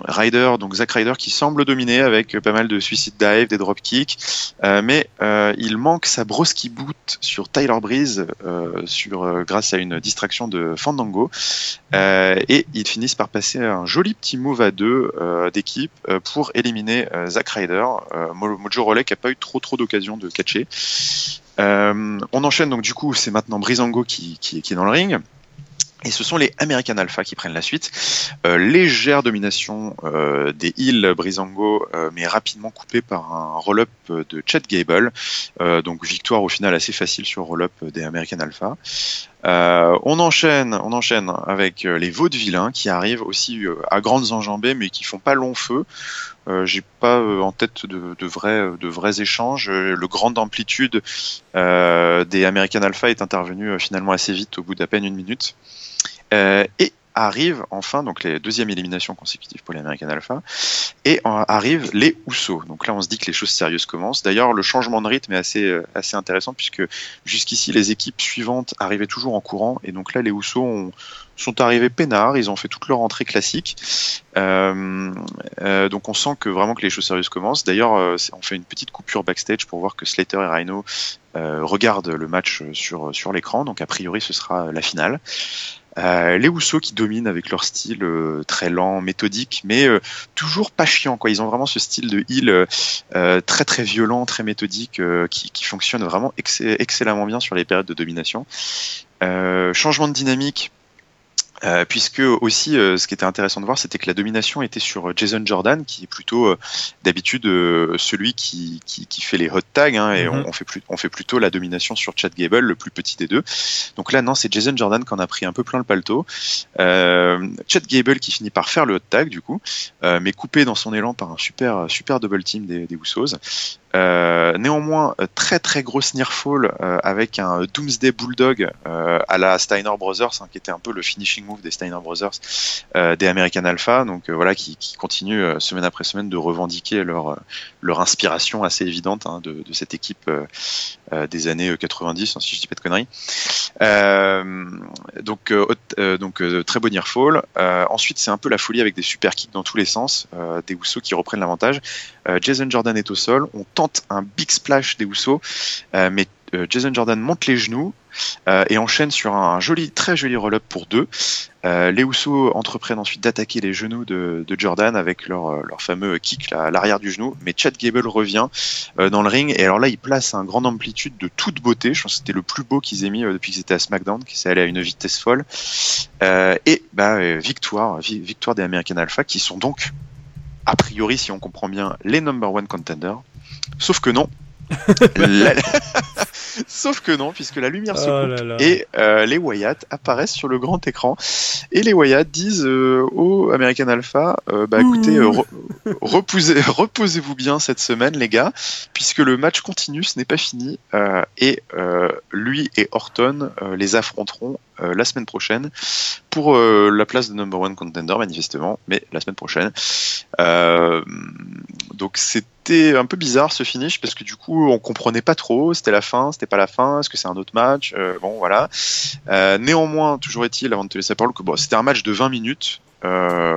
Ryder, donc Zack Ryder qui semble dominer avec pas mal de suicide dive, des dropkicks, euh, mais euh, il manque sa broski boot sur Tyler Breeze sur, grâce à une distraction de Fandango, et ils finissent par passer un joli petit move à deux d'équipe pour éliminer Zack Ryder. Mojo Rawley qui pas eu trop trop d'occasion de catcher. On enchaîne donc du coup, c'est maintenant Brizango qui, qui, est dans le ring. Et ce sont les American Alpha qui prennent la suite. Euh, légère domination euh, des Hills Brizango, euh, mais rapidement coupée par un roll-up de Chad Gable. Euh, donc victoire au final assez facile sur roll-up des American Alpha. Euh, on enchaîne, on enchaîne avec les Vaudevillains qui arrivent aussi à grandes enjambées, mais qui font pas long feu. J'ai pas en tête de, vrais, de vrais échanges. Le grande amplitude des American Alpha est intervenu finalement assez vite, au bout d'à peine une minute. Euh, et arrive enfin donc les deuxième élimination consécutive pour les American Alpha et arrivent les Housseaux. Donc là on se dit que les choses sérieuses commencent. D'ailleurs le changement de rythme est assez euh, intéressant puisque jusqu'ici les équipes suivantes arrivaient toujours en courant et donc là les Housseaux ont, sont arrivés peinards, ils ont fait toute leur entrée classique. Euh, euh, donc on sent que vraiment que les choses sérieuses commencent. D'ailleurs, on fait une petite coupure backstage pour voir que Slater et Rhino regardent le match sur sur l'écran. Donc a priori ce sera la finale. Euh, les Housseaux qui dominent avec leur style euh, très lent, méthodique, mais euh, toujours pas chiant. Quoi. Ils ont vraiment ce style de heal très très violent, très méthodique, qui, qui, fonctionne vraiment excellemment bien sur les périodes de domination. changement de dynamique euh, puisque aussi, euh, ce qui était intéressant de voir, c'était que la domination était sur Jason Jordan, qui est plutôt euh, d'habitude celui qui, qui, qui, fait les hot tags, hein, et on, mhm. on, fait plus, on fait plutôt la domination sur Chad Gable, le plus petit des deux. Donc là, non, c'est Jason Jordan qui en a pris un peu plein le paletot. Chad Gable qui finit par faire le hot tag, du coup, mais coupé dans son élan par un super, super double team des, des Usos. Euh, néanmoins, euh, très très grosse nearfall euh, avec un Doomsday Bulldog à la Steiner Brothers, hein, qui était un peu le finishing move des Steiner Brothers, des American Alpha, donc voilà, qui, qui continue semaine après semaine de revendiquer leur leur inspiration assez évidente hein, de, cette équipe des années 90, hein, si je dis pas de conneries. donc donc très beau nearfall. ensuite, c'est un peu la folie avec des super kicks dans tous les sens, des Usos qui reprennent l'avantage. Jason Jordan est au sol, on tente un big splash des Housseaux, euh, mais euh, Jason Jordan monte les genoux euh, et enchaîne sur un joli, très joli roll-up pour deux. les Housseaux entreprennent ensuite d'attaquer les genoux de, Jordan avec leur, leur fameux kick à l'arrière du genou, mais Chad Gable revient dans le ring et alors là il place un grande amplitude de toute beauté. Je pense que c'était le plus beau qu'ils aient mis depuis qu'ils étaient à SmackDown, qui s'est allé à une vitesse folle. et bah, victoire, victoire des American Alpha qui sont donc a priori, si on comprend bien, les number one contenders. Sauf que non. *laughs* *laughs* Sauf que non, puisque la lumière se oh coupe et euh, les Wyatt apparaissent sur le grand écran. Et les Wyatt disent euh, au American Alpha euh, Bah écoutez, *laughs* reposez, reposez-vous bien cette semaine, les gars, puisque le match continue, ce n'est pas fini. et lui et Orton les affronteront la semaine prochaine pour la place de number one contender, manifestement, mais la semaine prochaine. donc c'est c'était un peu bizarre ce finish parce que du coup on comprenait pas trop, c'était la fin, c'était pas la fin, est-ce que c'est un autre match euh, Bon voilà. Euh, néanmoins, toujours est-il, avant de te laisser la parole, que bon, c'était un match de 20 minutes. Euh,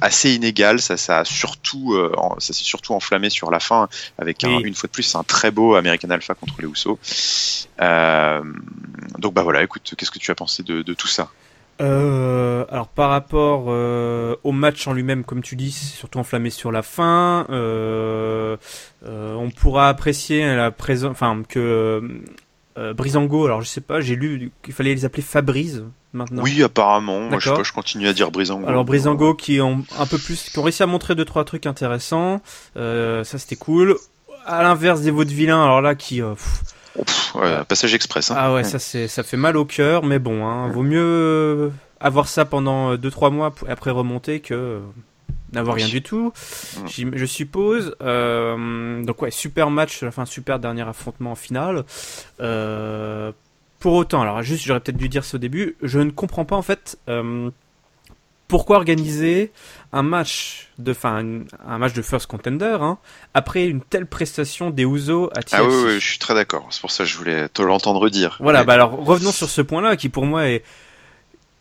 assez inégal, ça, ça a surtout, ça s'est surtout enflammé sur la fin avec une fois de plus un très beau American Alpha contre les Usos. donc bah voilà, écoute, qu'est-ce que tu as pensé de, de tout ça? Euh, alors par rapport euh, au match en lui-même, comme tu dis, c'est surtout enflammé sur la fin. Euh, euh on pourra apprécier la présence, enfin que euh, Brisango. Alors je sais pas, j'ai lu qu'il fallait les appeler Fabrice maintenant. Oui, apparemment. Moi je, je continue à dire Brisango. Alors Brisango qui ont un peu plus, qui ont réussi à montrer deux trois trucs intéressants. ça c'était cool. À l'inverse des vaudevillains, alors là qui passage express. Hein. Ah ouais, ça c'est ça fait mal au cœur, mais bon, hein, vaut mieux avoir ça pendant 2-3 mois après remonter que n'avoir rien du tout, je suppose. Euh, donc ouais, super match, enfin super dernier affrontement en finale. Euh, pour autant, alors juste j'aurais peut-être dû dire ça au début, je ne comprends pas en fait euh, pourquoi organiser un match de fin un, match de first contender hein, après une telle prestation des Ouzo à TLC. Ah oui, oui, je suis très d'accord. C'est pour ça que je voulais te l'entendre dire. Voilà, bah alors revenons sur ce point-là qui pour moi est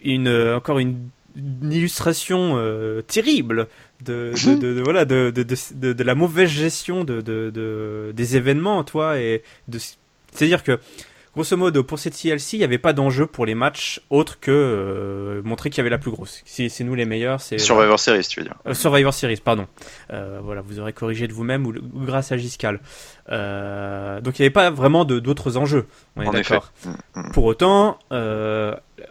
une encore une, illustration euh, terrible de, de, de, voilà de, de, de, la mauvaise gestion de, de, des événements, toi et de c'est-à-dire que grosso modo, pour cette CLC, il n'y avait pas d'enjeu pour les matchs autre que euh, montrer qu'il y avait la plus grosse. Si c'est nous les meilleurs, c'est Survivor Series, tu veux dire euh, Survivor Series, pardon. Euh, voilà, vous aurez corrigé de vous-même ou, grâce à Giscal. donc il n'y avait pas vraiment d'autres enjeux. On est d'accord. Mm, mm. Pour autant,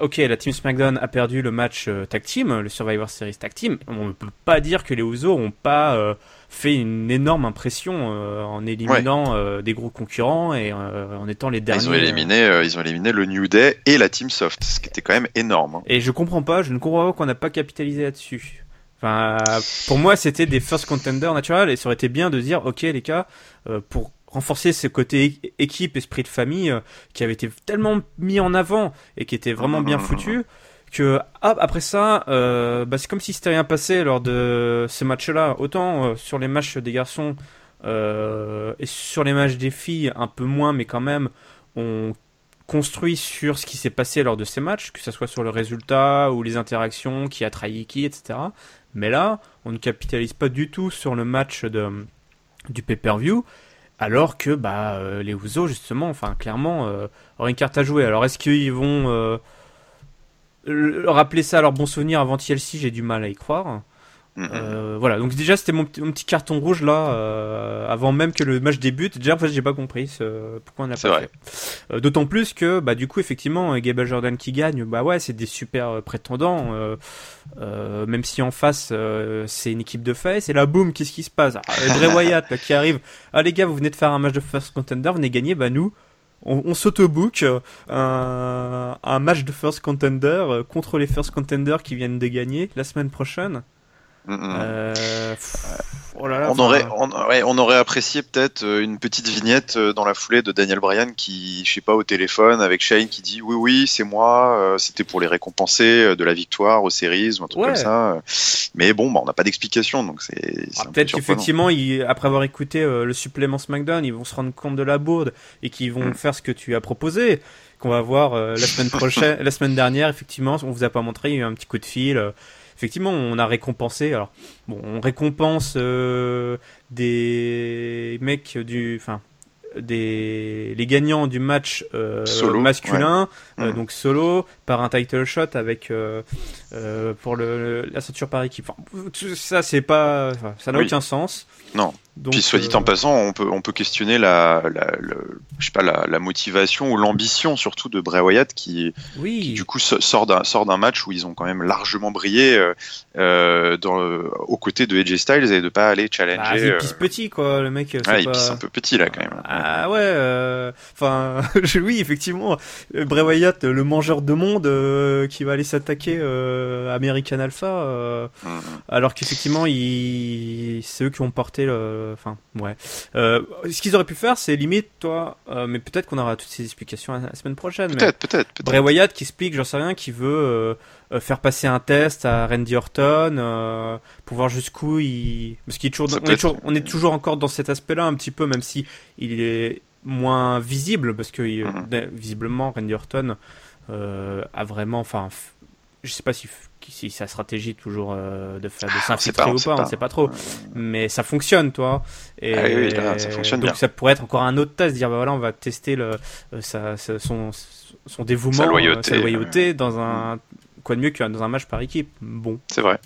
ok, la Team SmackDown a perdu le match euh, tag team, le Survivor Series tag team. On ne peut pas dire que les Usos n'ont pas euh, fait une énorme impression euh, en éliminant des gros concurrents et en étant les derniers. Ils ont éliminé, ils ont éliminé le New Day et la Team Soft, ce qui était quand même énorme. Hein. Et je comprends pas, je ne comprends pas qu'on n'a pas capitalisé là-dessus. Enfin, pour moi, c'était des first contenders naturels et ça aurait été bien de dire, ok les gars, pour renforcer ce côté équipe, esprit de famille euh, qui avait été tellement mis en avant et qui était vraiment bien foutu que après ça, euh, bah, c'est comme si c'était rien passé lors de ces matchs-là. Autant euh, sur les matchs des garçons et sur les matchs des filles, un peu moins, mais quand même, on construit sur ce qui s'est passé lors de ces matchs, que ce soit sur le résultat ou les interactions, qui a trahi qui, etc. Mais là, on ne capitalise pas du tout sur le match de, du pay-per-view alors que bah euh, les Ouzo justement, enfin clairement, euh, auraient une carte à jouer. Alors est-ce qu'ils vont euh, rappeler ça à leur bon souvenir avant TLC J'ai du mal à y croire. Euh, voilà, donc déjà c'était mon, petit carton rouge là, euh, avant même que le match débute. Déjà en fait j'ai pas compris ce, pourquoi on n'a pas fait. Euh, d'autant plus que bah du coup effectivement Gable Jordan qui gagne, bah ouais c'est des super prétendants. même si en face c'est une équipe de face, et là boum qu'est-ce qui se passe? Ah, Bray Wyatt là, qui arrive. Ah les gars vous venez de faire un match de first contender, vous venez gagner, bah nous on, on s'autobook un, un match de first contender contre les first contenders qui viennent de gagner la semaine prochaine. Euh, oh on, aurait, on, aurait apprécié peut-être euh, une petite vignette euh, dans la foulée de Daniel Bryan qui, je sais pas, au téléphone avec Shane qui dit oui, oui, c'est moi, c'était pour les récompenser de la victoire aux séries ou un truc comme ça. Mais bon, bah, on n'a pas d'explication donc c'est. Ah, peut-être qu'effectivement, après avoir écouté le supplément SmackDown, ils vont se rendre compte de la bourde et qu'ils vont mm. faire ce que tu as proposé qu'on va voir la semaine prochaine, *laughs* la semaine dernière, effectivement, on vous a pas montré, il y a eu un petit coup de fil effectivement, on a récompensé. Alors, bon, on récompense euh, des mecs du, enfin, des les gagnants du match euh, masculin, euh, mmh. donc solo, par un title shot avec pour le, la ceinture par équipe. ça, c'est pas, ça n'a aucun sens. Non. Donc, Puis soit dit en passant, on peut, on peut questionner la, la, je sais pas, la, la motivation ou l'ambition surtout de Bray Wyatt qui, oui. qui du coup sort d'un sort d'un match où ils ont quand même largement brillé euh, euh dans, aux côtés de AJ Styles et de pas aller challenger. Ah, il pisse petit quoi, le mec. Ah, il pisse un peu petit là quand même. Ah ouais, euh, enfin *laughs* oui effectivement, Bray Wyatt, le mangeur de monde euh, qui va aller s'attaquer euh, American Alpha, mm-hmm. alors qu'effectivement il... c'est eux qui ont porté le Enfin, ouais. Euh, ce qu'ils auraient pu faire, c'est limite, toi, euh, mais peut-être qu'on aura toutes ces explications la, semaine prochaine. Peut-être, peut-être. Peut Bray Wyatt qui explique, j'en sais rien, qui veut euh, faire passer un test à Randy Orton pour voir jusqu'où il. Parce qu'il est toujours, on est toujours, on est toujours encore dans cet aspect-là un petit peu, même si il est moins visible, parce que mhm. visiblement Randy Orton a vraiment, enfin, je sais pas si si sa stratégie toujours euh, de faire de ah, s'infiltrer ou pas, on sait pas trop. Mais ça fonctionne, toi. Et ah oui, ça fonctionne donc ça pourrait être encore un autre test, dire bah voilà, on va tester le, euh, sa, son, son dévouement, sa loyauté, sa loyauté dans un quoi de mieux que dans un match par équipe. Bon. C'est vrai.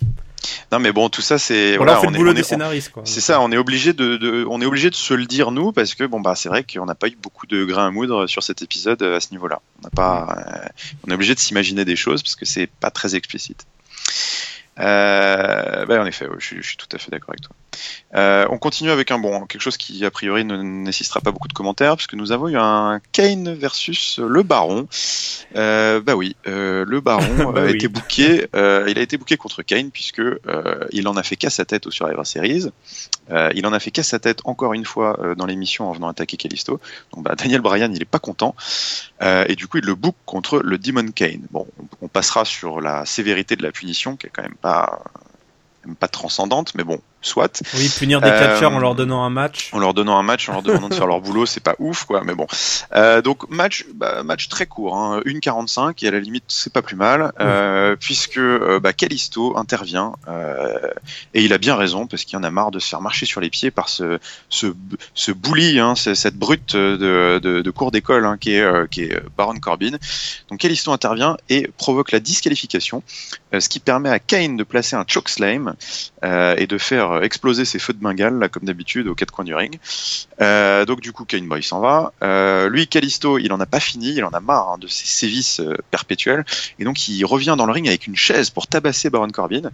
Non, mais bon, tout ça, c'est. Voilà, on fait le boulot des scénaristes, quoi. C'est ça, on est obligé de, de, on est obligé de se le dire nous, parce que bon bah c'est vrai qu'on n'a pas eu beaucoup de grains à moudre sur cet épisode euh, à ce niveau-là. On n'a pas, euh, on est obligé de s'imaginer des choses parce que c'est pas très explicite. Euh, bah, en effet, je, suis tout à fait d'accord avec toi. Euh, on continue avec un bon, quelque chose qui a priori ne nécessitera pas beaucoup de commentaires, puisque nous avons eu un Kane versus le Baron. Euh, bah oui, euh, le Baron *laughs* bah a été booké. Euh, il a été booké contre Kane puisque euh, il en a fait qu'à sa tête au Survivor Series. il en a fait qu'à sa tête encore une fois dans l'émission en venant attaquer Kalisto. Donc bah, Daniel Bryan, il est pas content et du coup il le book contre le Demon Kane. Bon, on passera sur la sévérité de la punition qui est quand même pas pas transcendante, mais bon, soit. Oui, punir des catcheurs en leur donnant un match. En leur donnant un match, en leur demandant de faire leur boulot, c'est pas ouf, quoi. Mais bon, euh, donc match, bah, match très court, hein, 1,45 et à la limite c'est pas plus mal, euh, puisque euh, bah, Callisto intervient euh, et il a bien raison parce qu'il en a marre de se faire marcher sur les pieds par ce ce, ce bully, hein, cette brute de, de, de cours d'école hein, qui est euh, qui est Baron Corbin. Donc Callisto intervient et provoque la disqualification, ce qui permet à Kane de placer un chokeslam et de faire faire exploser ses feux de Bengale, là, comme d'habitude, aux quatre coins du ring. Euh, donc du coup, Kane Boy s'en va. Euh, lui, Kalisto, il en a pas fini, il en a marre hein, de ses sévices euh, perpétuels, et donc il revient dans le ring avec une chaise pour tabasser Baron Corbin.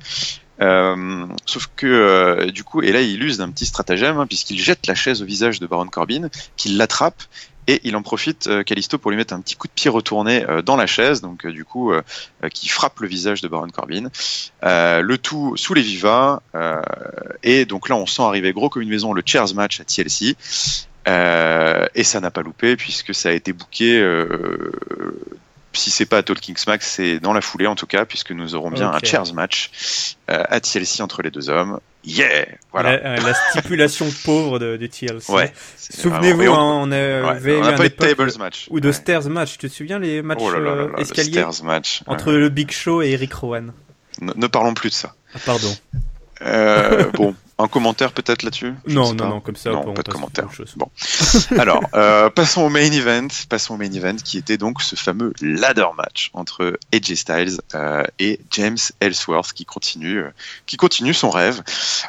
Euh, sauf que euh, du coup, et là il use d'un petit stratagème hein, puisqu'il jette la chaise au visage de Baron Corbin, qu'il l'attrape et il en profite, euh, Callisto, pour lui mettre un petit coup de pied retourné euh, dans la chaise, donc euh, du coup, euh, qui frappe le visage de Baron Corbin. Euh, le tout sous les vivas, euh, et donc là, on sent arriver gros comme une maison le chairs match à TLC. Euh, et ça n'a pas loupé puisque ça a été booké. Euh, si c'est pas à Talking Smack, c'est dans la foulée en tout cas, puisque nous aurons bien un chairs match euh, à TLC entre les deux hommes. Yeah, voilà. La, euh, la stipulation pauvre de, du TLC. Ouais. Souvenez-vous, hein, on Ouais, avait on eu n'a à pas eu de tables match. ou de Ouais. stairs match. Tu te souviens les matchs Oh là là là euh, le escaliers stairs match. entre le Big Show et Eric Rowan? Ne, ne parlons plus de ça. ah, Pardon. Euh, bon, *laughs* un commentaire peut-être là-dessus? Non, non, non, comme ça. Non, pas de commentaire. Bon. *laughs* Alors, euh, passons au main event. Passons au main event qui était donc ce fameux ladder match entre AJ Styles euh, et James Ellsworth qui continue, euh, qui continue son rêve.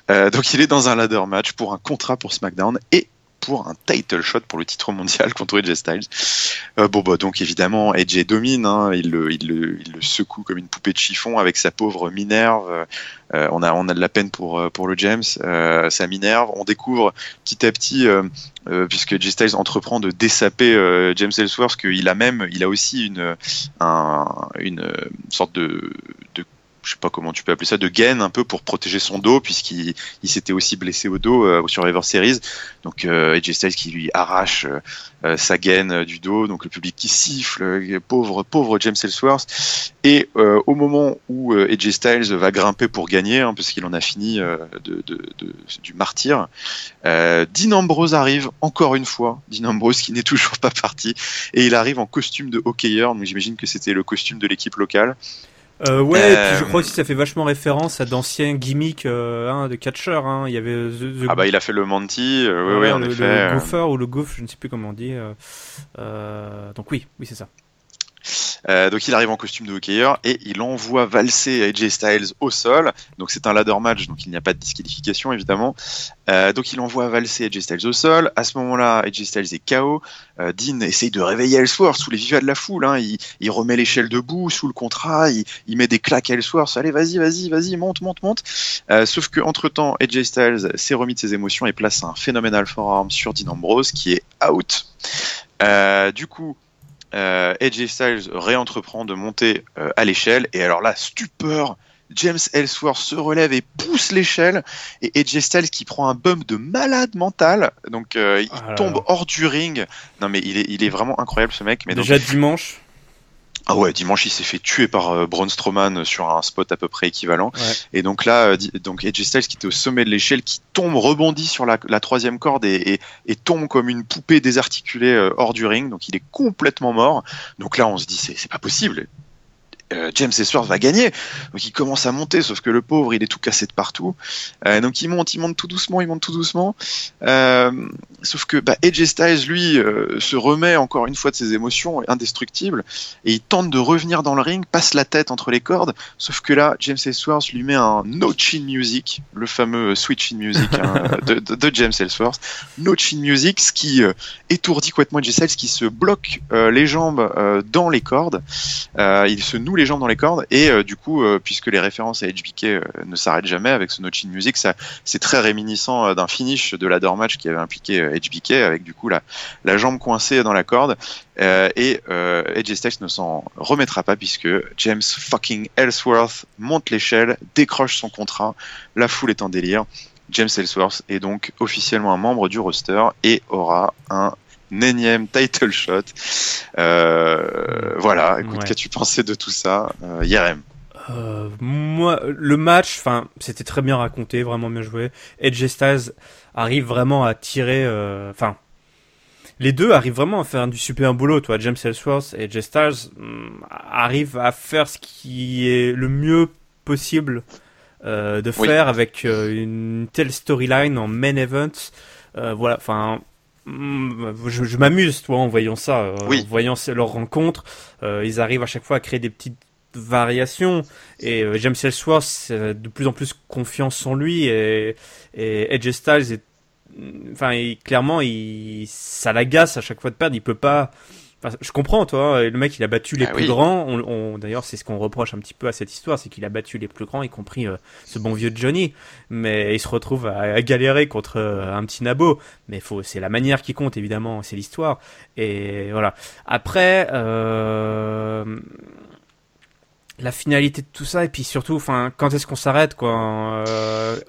Donc, il est dans un ladder match pour un contrat pour SmackDown et pour un title shot pour le titre mondial *laughs* contre AJ Styles. Euh, bon, bah, donc évidemment, AJ domine, hein, il, le, secoue comme une poupée de chiffon avec sa pauvre Minerve. Euh, on, a, on a de la peine pour, euh, pour le James, euh, sa Minerve. On découvre petit à petit, puisque AJ Styles entreprend de dessaper James Ellsworth, qu'il a même, il a aussi une, un, une sorte de je sais pas comment tu peux appeler ça, de gaine un peu pour protéger son dos, puisqu'il il s'était aussi blessé au dos euh, au Survivor Series. Donc euh, AJ Styles qui lui arrache euh, euh, sa gaine euh, du dos, donc le public qui siffle, euh, pauvre pauvre James Ellsworth. Et euh, au moment où euh, AJ Styles va grimper pour gagner, hein, parce qu'il en a fini euh, de, du martyr, euh, Dean Ambrose arrive encore une fois. Dean Ambrose qui n'est toujours pas parti, et il arrive en costume de hockeyeur. Donc j'imagine que c'était le costume de l'équipe locale. Euh, ouais, et Euh, puis je crois aussi que ça fait vachement référence à d'anciens gimmicks euh, hein, de catcheurs. Hein. Il y avait The, the- Ah bah il a fait le Manti, euh, oui, ouais, en le, effet. le euh, Gopher ou le Goof, je ne sais plus comment on dit. euh, euh, donc oui, oui c'est ça. Euh, donc il arrive en costume de hockeyeur et il envoie valser AJ Styles au sol. Donc c'est un ladder match, donc il n'y a pas de disqualification évidemment. Euh, donc il envoie valser AJ Styles au sol. À ce moment-là, AJ Styles est KO. Euh, Dean essaye de réveiller Ellsworth sous les vivas de la foule. Hein. Il, remet l'échelle debout sous le contrat. Il, met des claques à Ellsworth. Allez, vas-y, vas-y, vas-y, monte, monte, monte. Sauf que entre temps, AJ Styles s'est remis de ses émotions et place un phénoménal forearm sur Dean Ambrose qui est out. Du coup, euh, AJ Styles réentreprend de monter euh, à l'échelle. Et alors là, stupeur. James Ellsworth se relève et pousse l'échelle. Et AJ Styles qui prend un bump de malade mental. Donc euh, il Ah tombe hors du ring. Non mais il est, il est vraiment incroyable ce mec. Mais donc, Déjà dimanche. Ah ouais dimanche il s'est fait tuer par euh, Braun Strowman sur un spot à peu près équivalent. Ouais. et donc là euh, donc AJ Styles qui était au sommet de l'échelle qui tombe rebondit sur la, la troisième corde et, et- et tombe comme une poupée désarticulée euh, hors du ring. Donc il est complètement mort. Donc là on se dit c'est pas possible Euh, James Ellsworth va gagner donc il commence à monter sauf que le pauvre il est tout cassé de partout Euh, donc il monte il monte tout doucement il monte tout doucement Euh, sauf que bah, AJ Styles lui se remet encore une fois de ses émotions indestructibles et il tente de revenir dans le ring passe la tête entre les cordes Sauf que là, James Ellsworth lui met un No Chin Music, le fameux Switch in Music hein, *laughs* de, de- de James Ellsworth. No Chin Music, ce qui étourdit complètement J. Styles, qui se bloque les jambes dans les cordes. Il se noue les jambes dans les cordes et euh, du coup, euh, puisque les références à HBK euh, ne s'arrêtent jamais avec ce No Chin Music, ça c'est très réminiscent euh, d'un finish de ladder match qui avait impliqué HBK avec du coup la, la jambe coincée dans la corde. Et euh, Styles ne s'en remettra pas puisque James fucking Ellsworth monte l'échelle, décroche son contrat, la foule est en délire. James Ellsworth est donc officiellement un membre du roster et aura un énième title shot. Euh, voilà, écoute, Ouais. qu'as-tu pensé de tout ça, euh, Yerem Euh, moi, le match, enfin, c'était très bien raconté, vraiment bien joué. Edge Styles arrive vraiment à tirer, euh, enfin, les deux arrivent vraiment à faire du super boulot, toi. James Ellsworth et Edge Styles hum, arrivent à faire ce qui est le mieux possible euh, de Oui. faire avec une telle storyline en main event. Voilà, enfin. Hum, Je, je m'amuse, toi, en voyant ça, euh, Oui. en voyant leur rencontre. Euh, ils arrivent à chaque fois à créer des petites variations. Et James Ellsworth a de plus en plus confiance en lui et, et Edge Styles est enfin clairement il ça l'agace à chaque fois de perdre il peut pas je comprends, toi. Le mec, il a battu les ah plus grands. On, D'ailleurs, c'est ce qu'on reproche un petit peu à cette histoire, c'est qu'il a battu les plus grands, y compris euh, ce bon vieux Johnny. Mais il se retrouve à, galérer contre euh, un petit nabo. Mais faut, c'est la manière qui compte, évidemment. C'est l'histoire. Et voilà. Après, euh, la finalité de tout ça, et puis surtout, enfin, quand est-ce qu'on s'arrête, quoi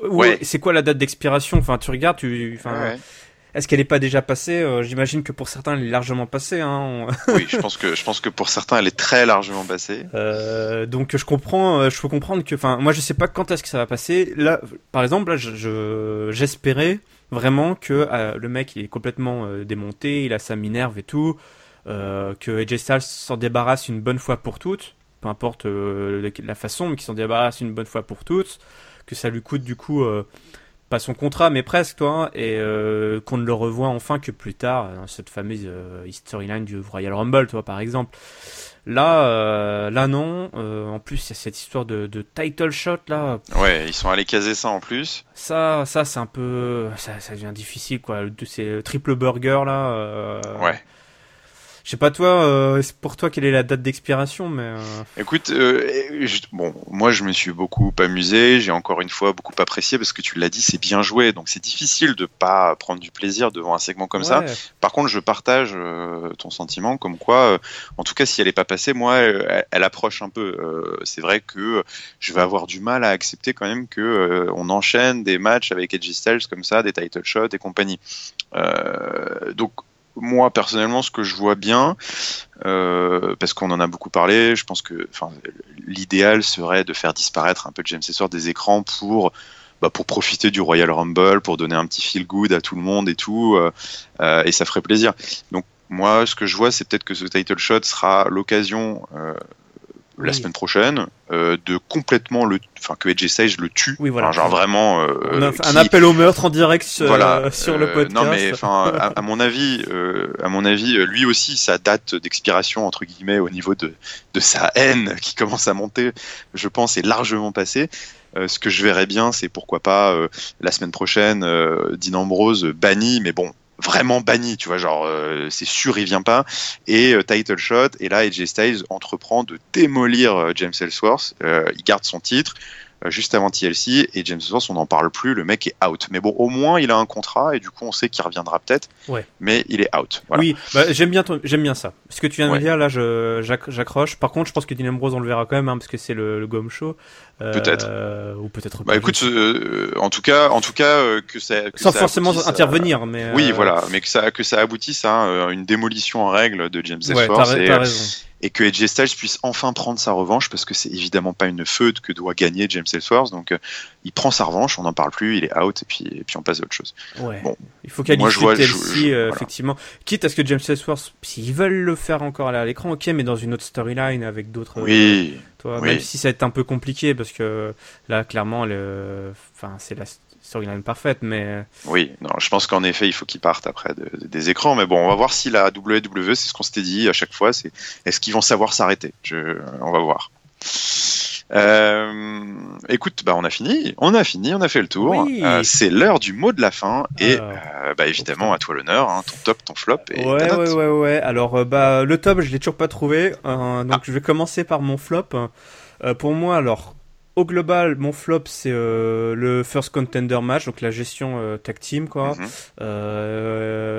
ouais. C'est quoi la date d'expiration? Enfin, tu regardes, tu, enfin. Est-ce qu'elle n'est pas déjà passée? Euh, J'imagine que pour certains, elle est largement passée. Hein. *laughs* oui, je pense que je pense que pour certains, elle est très largement passée. Euh, donc je comprends, euh, je peux comprendre que, enfin, moi je sais pas quand est-ce que ça va passer. Là, par exemple, là, je j'espérais vraiment que le mec il est complètement démonté, il a sa minerve et tout, que AJ Styles s'en débarrasse une bonne fois pour toutes, peu importe la façon, mais qu'il s'en débarrasse une bonne fois pour toutes, que ça lui coûte du coup pas son contrat, mais presque, toi, et euh, qu'on ne le revoit enfin que plus tard, dans cette fameuse euh, storyline du Royal Rumble, toi, par exemple. Là, euh, là non. en plus, il y a cette histoire de, de, title shot là. Ouais, ils sont allés caser ça en plus. Ça, ça c'est un peu, ça, ça devient difficile quoi. C'est triple burger là. ouais. Je sais pas toi, euh, pour toi quelle est la date d'expiration, mais. Euh... Écoute, euh, bon, moi je me suis beaucoup amusé, j'ai encore une fois beaucoup apprécié parce que tu l'as dit, c'est bien joué, donc c'est difficile de pas prendre du plaisir devant un segment comme ça. Par contre, je partage ton sentiment, comme quoi, en tout cas, si elle est pas passée, moi, elle, approche un peu. c'est vrai que je vais avoir du mal à accepter quand même que on enchaîne des matchs avec Edgy Styles comme ça, des title shots et compagnie. donc moi personnellement ce que je vois bien euh, parce qu'on en a beaucoup parlé je pense que l'idéal serait de faire disparaître un peu James Ellsworth des écrans pour bah, pour profiter du Royal Rumble pour donner un petit feel good à tout le monde et tout euh, euh, et ça ferait plaisir. Donc moi ce que je vois c'est peut-être que ce title shot sera l'occasion la semaine prochaine euh, de complètement le enfin que AJ Sage le tue oui, voilà. genre vraiment euh, un appel au meurtre en direct voilà, sur le euh, podcast. non mais enfin à, mon avis à mon avis lui aussi sa date d'expiration entre guillemets au niveau de de sa haine qui commence à monter je pense est largement passé ce que je verrais bien, c'est pourquoi pas la semaine prochaine, Dean Ambrose banni, mais bon, vraiment banni, tu vois, genre euh, c'est sûr il vient pas. Et euh, title shot, et là AJ Styles entreprend de démolir euh, James Ellsworth. il garde son titre. Euh, juste avant TLC et James Ellsworth on n'en parle plus, le mec est out. Mais bon, au moins il a un contrat et du coup on sait qu'il reviendra peut-être. Ouais. Mais il est out. Oui, bah, j'aime bien, j'aime bien ça. Ce que tu viens de me dire là, j'accroche. Par contre, je pense que Dean Ambrose on le verra quand même hein, parce que c'est le, le Gomme Show. Euh, peut-être. ou peut-être. Bah écoute, euh, en tout cas, en tout cas que ça. Sans forcément intervenir, mais. Oui, voilà, mais que ça que ça aboutisse à une démolition en règle de James Ellsworth. Ouais, t'as raison et que AJ Styles puisse enfin prendre sa revanche parce que c'est évidemment pas une feud que doit gagner James Ellsworth donc euh, il prend sa revanche on n'en parle plus il est out et puis et puis on passe à autre chose. Ouais. bon. Il faut qualifier TLC euh, effectivement. Quitte à ce que James Ellsworth s'ils veulent le faire encore à l'écran ok mais dans une autre storyline avec d'autres oui, toi, même si ça va être un peu compliqué parce que là clairement le enfin c'est la storyline parfaite, mais. Euh, oui, non, je pense qu'en effet, il faut qu'ils partent après des écrans. Mais bon, on va voir si la WWE, c'est ce qu'on s'était dit à chaque fois, c'est est-ce qu'ils vont savoir s'arrêter? On va voir. Euh, écoute, bah on a fini, on a fini, on a fait le tour. Euh, c'est l'heure du mot de la fin et bah évidemment à toi l'honneur, hein, ton top, ton flop et ouais, ouais, ouais, ouais. Alors bah le top, je l'ai toujours pas trouvé, donc ah. je vais commencer par mon flop. pour moi, alors au global, mon flop, c'est euh, le first contender match, donc la gestion euh, tag team, quoi. Mhm. Euh,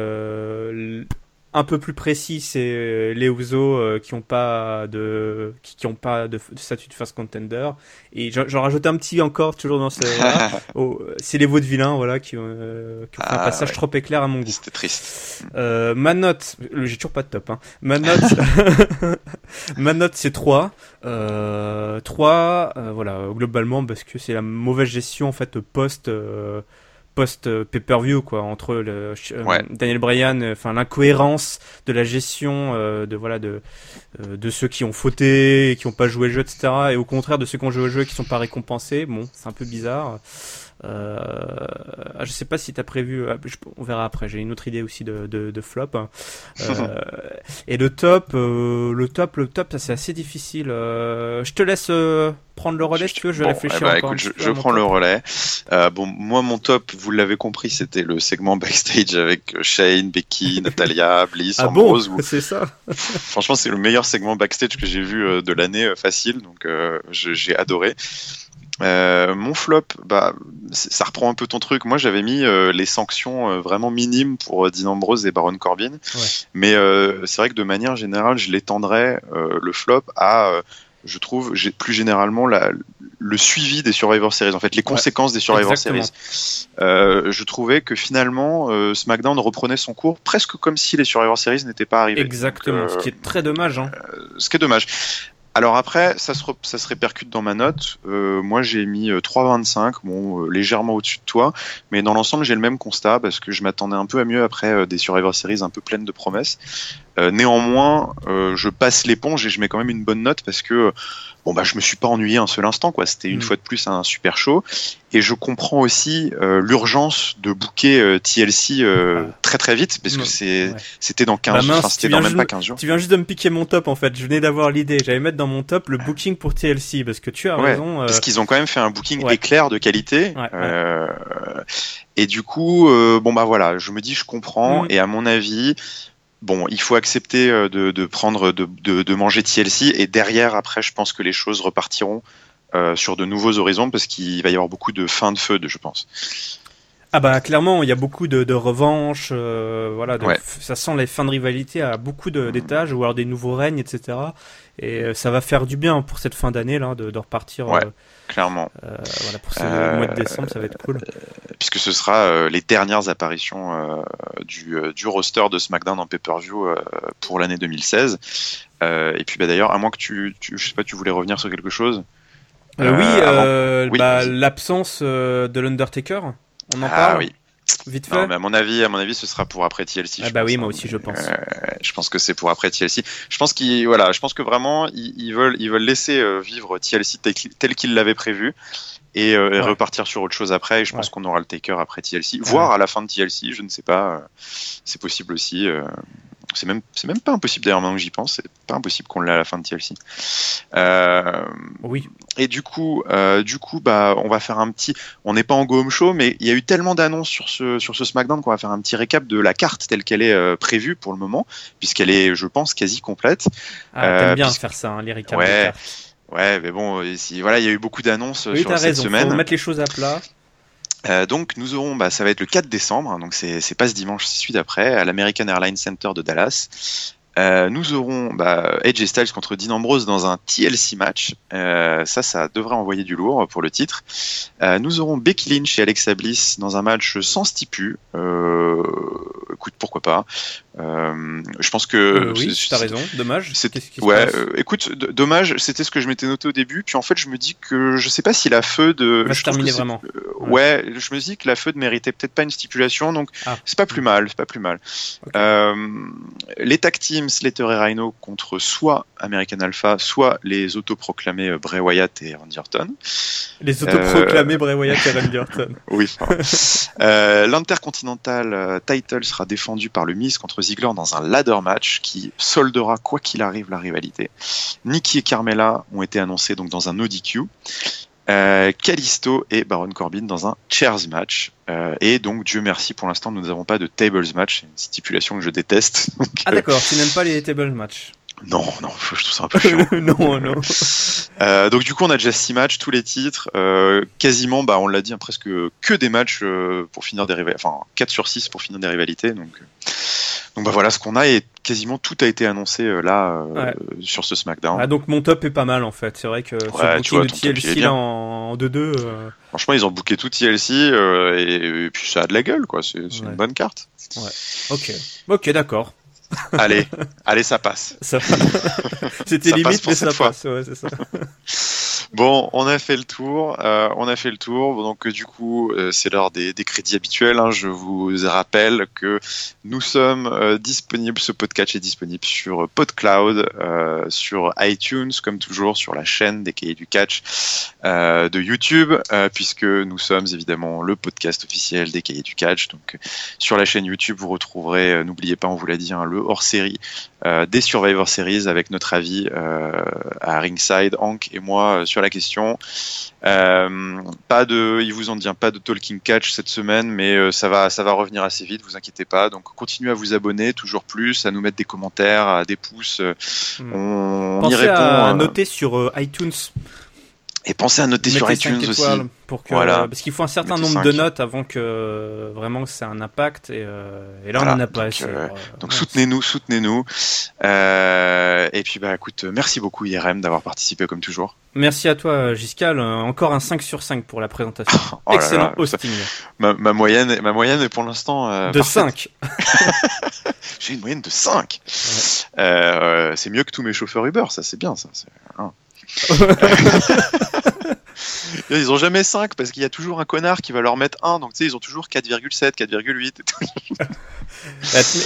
un peu plus précis, c'est les Usos qui ont pas de qui, ont pas de, statut de first contender. Et j'en rajoute un petit encore, toujours dans ce. *laughs* oh, c'est les vaudevillains, voilà, qui, qui ont fait un ah, passage trop éclair à mon goût. C'était triste. ma note, j'ai toujours pas de top. Hein. Ma note, *laughs* *laughs* ma note, c'est 3. Euh, 3, euh, voilà, globalement, parce que c'est la mauvaise gestion en fait post euh, post pay-per-view quoi entre le, euh, Daniel Bryan enfin l'incohérence de la gestion de voilà de de ceux qui ont fauté qui ont pas joué le jeu etc et au contraire de ceux qui ont joué le jeu et qui sont pas récompensés. Bon c'est un peu bizarre. Euh, ah, je sais pas si t'as prévu. Ah, on verra après. J'ai une autre idée aussi de, de, de flop. Hein. Euh, *laughs* et le top, euh, le top, le top, ça c'est assez difficile. Euh, je te laisse prendre le relais si tu veux. Je vais réfléchir eh ben, encore. Écoute, je, prends le relais. bon, moi mon top, vous l'avez compris, c'était le segment *laughs* backstage avec Shane, Becky, *laughs* Natalia, Bliss, ah Ambrose. Bon? c'est ça. franchement, c'est le meilleur segment backstage que j'ai vu de l'année facile. Donc j'ai adoré. Euh, mon flop, bah, ça reprend un peu ton truc. Moi, j'avais mis euh, les sanctions euh, vraiment minimes pour Dean Ambrose et Baron Corbin. Ouais. Mais c'est vrai que de manière générale, je l'étendrais le flop à, je trouve, plus généralement la, le suivi des Survivor Series. En fait, les conséquences des Survivor Exactement. Series. je trouvais que finalement, SmackDown reprenait son cours presque comme si les Survivor Series n'étaient pas arrivés. Exactement. ce qui est très dommage. Hein. ce qui est dommage. Alors après, ça se, ça se répercute dans ma note. Euh, moi, j'ai mis 3,25, euh, bon, euh, légèrement au-dessus de toi, mais dans l'ensemble, j'ai le même constat parce que je m'attendais un peu à mieux après des Survivor Series un peu pleines de promesses. néanmoins, je passe l'éponge et je mets quand même une bonne note parce que bon bah je me suis pas ennuyé un seul instant quoi. C'était une mm. fois de plus un super show et je comprends aussi l'urgence de booker TLC très très vite parce que c'est c'était dans 15 bah c'était dans même pas 15 jours. Tu viens juste de me piquer mon top en fait. Je venais d'avoir l'idée. J'allais mettre dans mon top le booking pour TLC parce que tu as raison. Parce qu'ils ont quand même fait un booking éclair de qualité. et du coup bon bah voilà, je me dis je comprends mm. et à mon avis bon, il faut accepter euh, de, prendre, de, manger TLC et derrière, après, je pense que les choses repartiront euh, sur de nouveaux horizons parce qu'il va y avoir beaucoup de fins de feu, je pense. Ah bah clairement, il y a beaucoup de, de revanches, euh, voilà, ça sent les fins de rivalité à beaucoup d'étages ou alors des nouveaux règnes, etc. Et ça va faire du bien pour cette fin d'année là de, repartir. Ouais, clairement. voilà pour ce mois de décembre, ça va être cool puisque ce sera euh, les dernières apparitions euh, du, euh, du, roster de SmackDown en pay-per-view pour l'année 2016. et puis bah, d'ailleurs, à moins que tu, tu, je sais pas, tu voulais revenir sur quelque chose. oui, bah, l'absence de l'Undertaker. On en ah, parle. Oui. Vite fait. mais à mon avis, à mon avis, ce sera pour après TLC. Ah bah oui, moi hein. aussi, je pense. je pense que c'est pour après TLC. Je pense qu'ils, voilà, je pense que vraiment, ils, veulent, ils veulent laisser vivre TLC tel qu'ils l'avaient prévu et, euh, repartir sur autre chose après. Et je pense qu'on aura le taker après TLC, voire à la fin de TLC, je ne sais pas. Euh, c'est possible aussi. Euh, c'est même, c'est même pas impossible d'ailleurs maintenant que j'y pense. C'est pas impossible qu'on l'ait à la fin de TLC. oui. Et du coup, du coup, bah, on va faire un petit. On n'est pas en Go Home Show, mais il y a eu tellement d'annonces sur ce sur ce SmackDown qu'on va faire un petit récap de la carte telle qu'elle est prévue pour le moment, puisqu'elle est, je pense, quasi complète. Ah, t'aimes bien faire ça, hein, les récaps. Ouais. Ouais, mais bon, euh, voilà, il y a eu beaucoup d'annonces euh, sur cette semaine. Faut mettre les choses à plat. Euh, donc nous aurons, bah, ça va être le 4 décembre, hein, donc c'est pas ce dimanche, c'est celui d'après, à l'American Airlines Center de Dallas. Euh, nous aurons bah, Edge et Styles contre Dean Ambrose dans un TLC match. Euh, ça, ça devrait envoyer du lourd pour le titre. Euh, nous aurons Becky Lynch et Alexa Bliss dans un match sans stipu. Écoute, pourquoi pas. Je pense que oui, t'as raison. Dommage. ouais, écoute, dommage. C'était ce que je m'étais noté au début. Puis en fait, je me dis que je sais pas si la feu de. Va se terminer vraiment. Ouais. je me dis que la feu de méritait peut-être pas une stipulation, donc ah. c'est pas plus mal. C'est pas plus mal. les tag teams Slater et Rhino contre soit American Alpha, soit les autoproclamés euh, Bray Wyatt et Randy Orton. Les autoproclamés euh... Bray Wyatt et Randy Orton. *laughs* oui. euh, L'intercontinental title sera défendu par le Miz contre Ziggler dans un ladder match qui soldera quoi qu'il arrive la rivalité. Nikki et Carmella ont été annoncés donc dans un ODQ. Euh, Kalisto et Baron Corbin dans un chairs match. Euh, et donc, Dieu merci, pour l'instant, nous n'avons pas de tables match, une stipulation que je déteste. *laughs* ah d'accord, tu n'aimes pas les tables match non, non, je trouve ça un peu chiant. *laughs* non, non. Euh, donc du coup, on a déjà six matchs, tous les titres, euh, quasiment, bah, on l'a dit, hein, presque que des matchs euh, pour finir des rivalités, enfin 4 sur 6 pour finir des rivalités. Donc, euh, donc bah voilà ce qu'on a et quasiment tout a été annoncé euh, là euh, sur ce SmackDown. Ah, donc mon top est pas mal en fait. C'est vrai que ouais, ce booking de TLC là en 2-2. Franchement, ils ont booké tout TLC et, puis ça a de la gueule quoi. C'est une bonne carte. Ouais. Ok. Ok, d'accord *laughs* allez, allez, ça passe. C'était limite, mais ça passe. Ouais, ça. Bon, on a fait le tour. Euh, on a fait le tour. Donc, du coup, euh, c'est l'heure des, crédits habituels. Hein. Je vous rappelle que nous sommes euh, disponibles. Ce podcast est disponible sur PodCloud, sur iTunes, comme toujours, sur la chaîne des cahiers du catch de YouTube, puisque nous sommes évidemment le podcast officiel des cahiers du catch. Donc, sur la chaîne YouTube, vous retrouverez, n'oubliez pas, on vous l'a dit, hein, le hors-série des Survivor Series avec notre avis à Ringside, Hank et moi sur la question. Euh, pas de, il vous en dit pas de talking catch cette semaine, mais euh, ça va, ça va revenir assez vite, vous inquiétez pas. Donc continuez à vous abonner toujours plus, à nous mettre des commentaires, à des pouces. Hmm. On, Pensez y répond. à noter sur iTunes. Et pensez à noter sur iTunes aussi. Pour que, voilà. Parce qu'il faut un certain nombre de notes avant que vraiment ça ait un impact. Et, et là, on en a pas donc, euh, donc soutenez-nous, soutenez-nous. Euh, et puis, bah, écoute, merci beaucoup IRM d'avoir participé comme toujours. Merci à toi, Giscal. Encore un 5 sur 5 pour la présentation. *laughs* oh Excellent hosting. Ma, ma, moyenne, ma moyenne est pour l'instant. Euh, de 5. *laughs* J'ai une moyenne de 5. Ouais. c'est mieux que tous mes chauffeurs Uber, ça, c'est bien, ça. Hein. *laughs* ils ont jamais 5 parce qu'il y a toujours un connard qui va leur mettre 1, donc tu sais, ils ont toujours 4,7, 4,8.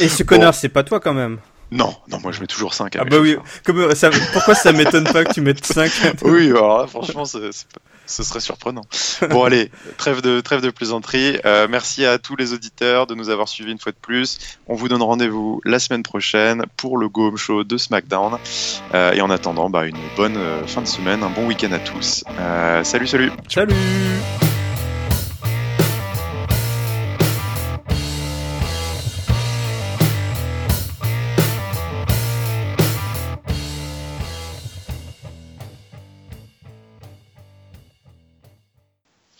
*laughs* et ce connard, c'est pas toi quand même non, non, moi je mets toujours 5. Ah bah oui, Comme, ça, pourquoi ça m'étonne pas que tu mettes 5 *laughs* Oui, alors là, franchement, ce serait surprenant. Bon, allez, trêve de, trêve de plaisanterie. Euh, merci à tous les auditeurs de nous avoir suivis une fois de plus. On vous donne rendez-vous la semaine prochaine pour le Go Home Show de SmackDown. Euh, et en attendant, bah, une bonne euh, fin de semaine, un bon week-end à tous. salut, salut. Salut.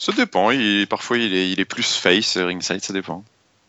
Ça dépend. Il, parfois, il est, il est plus face, ringside, ça dépend.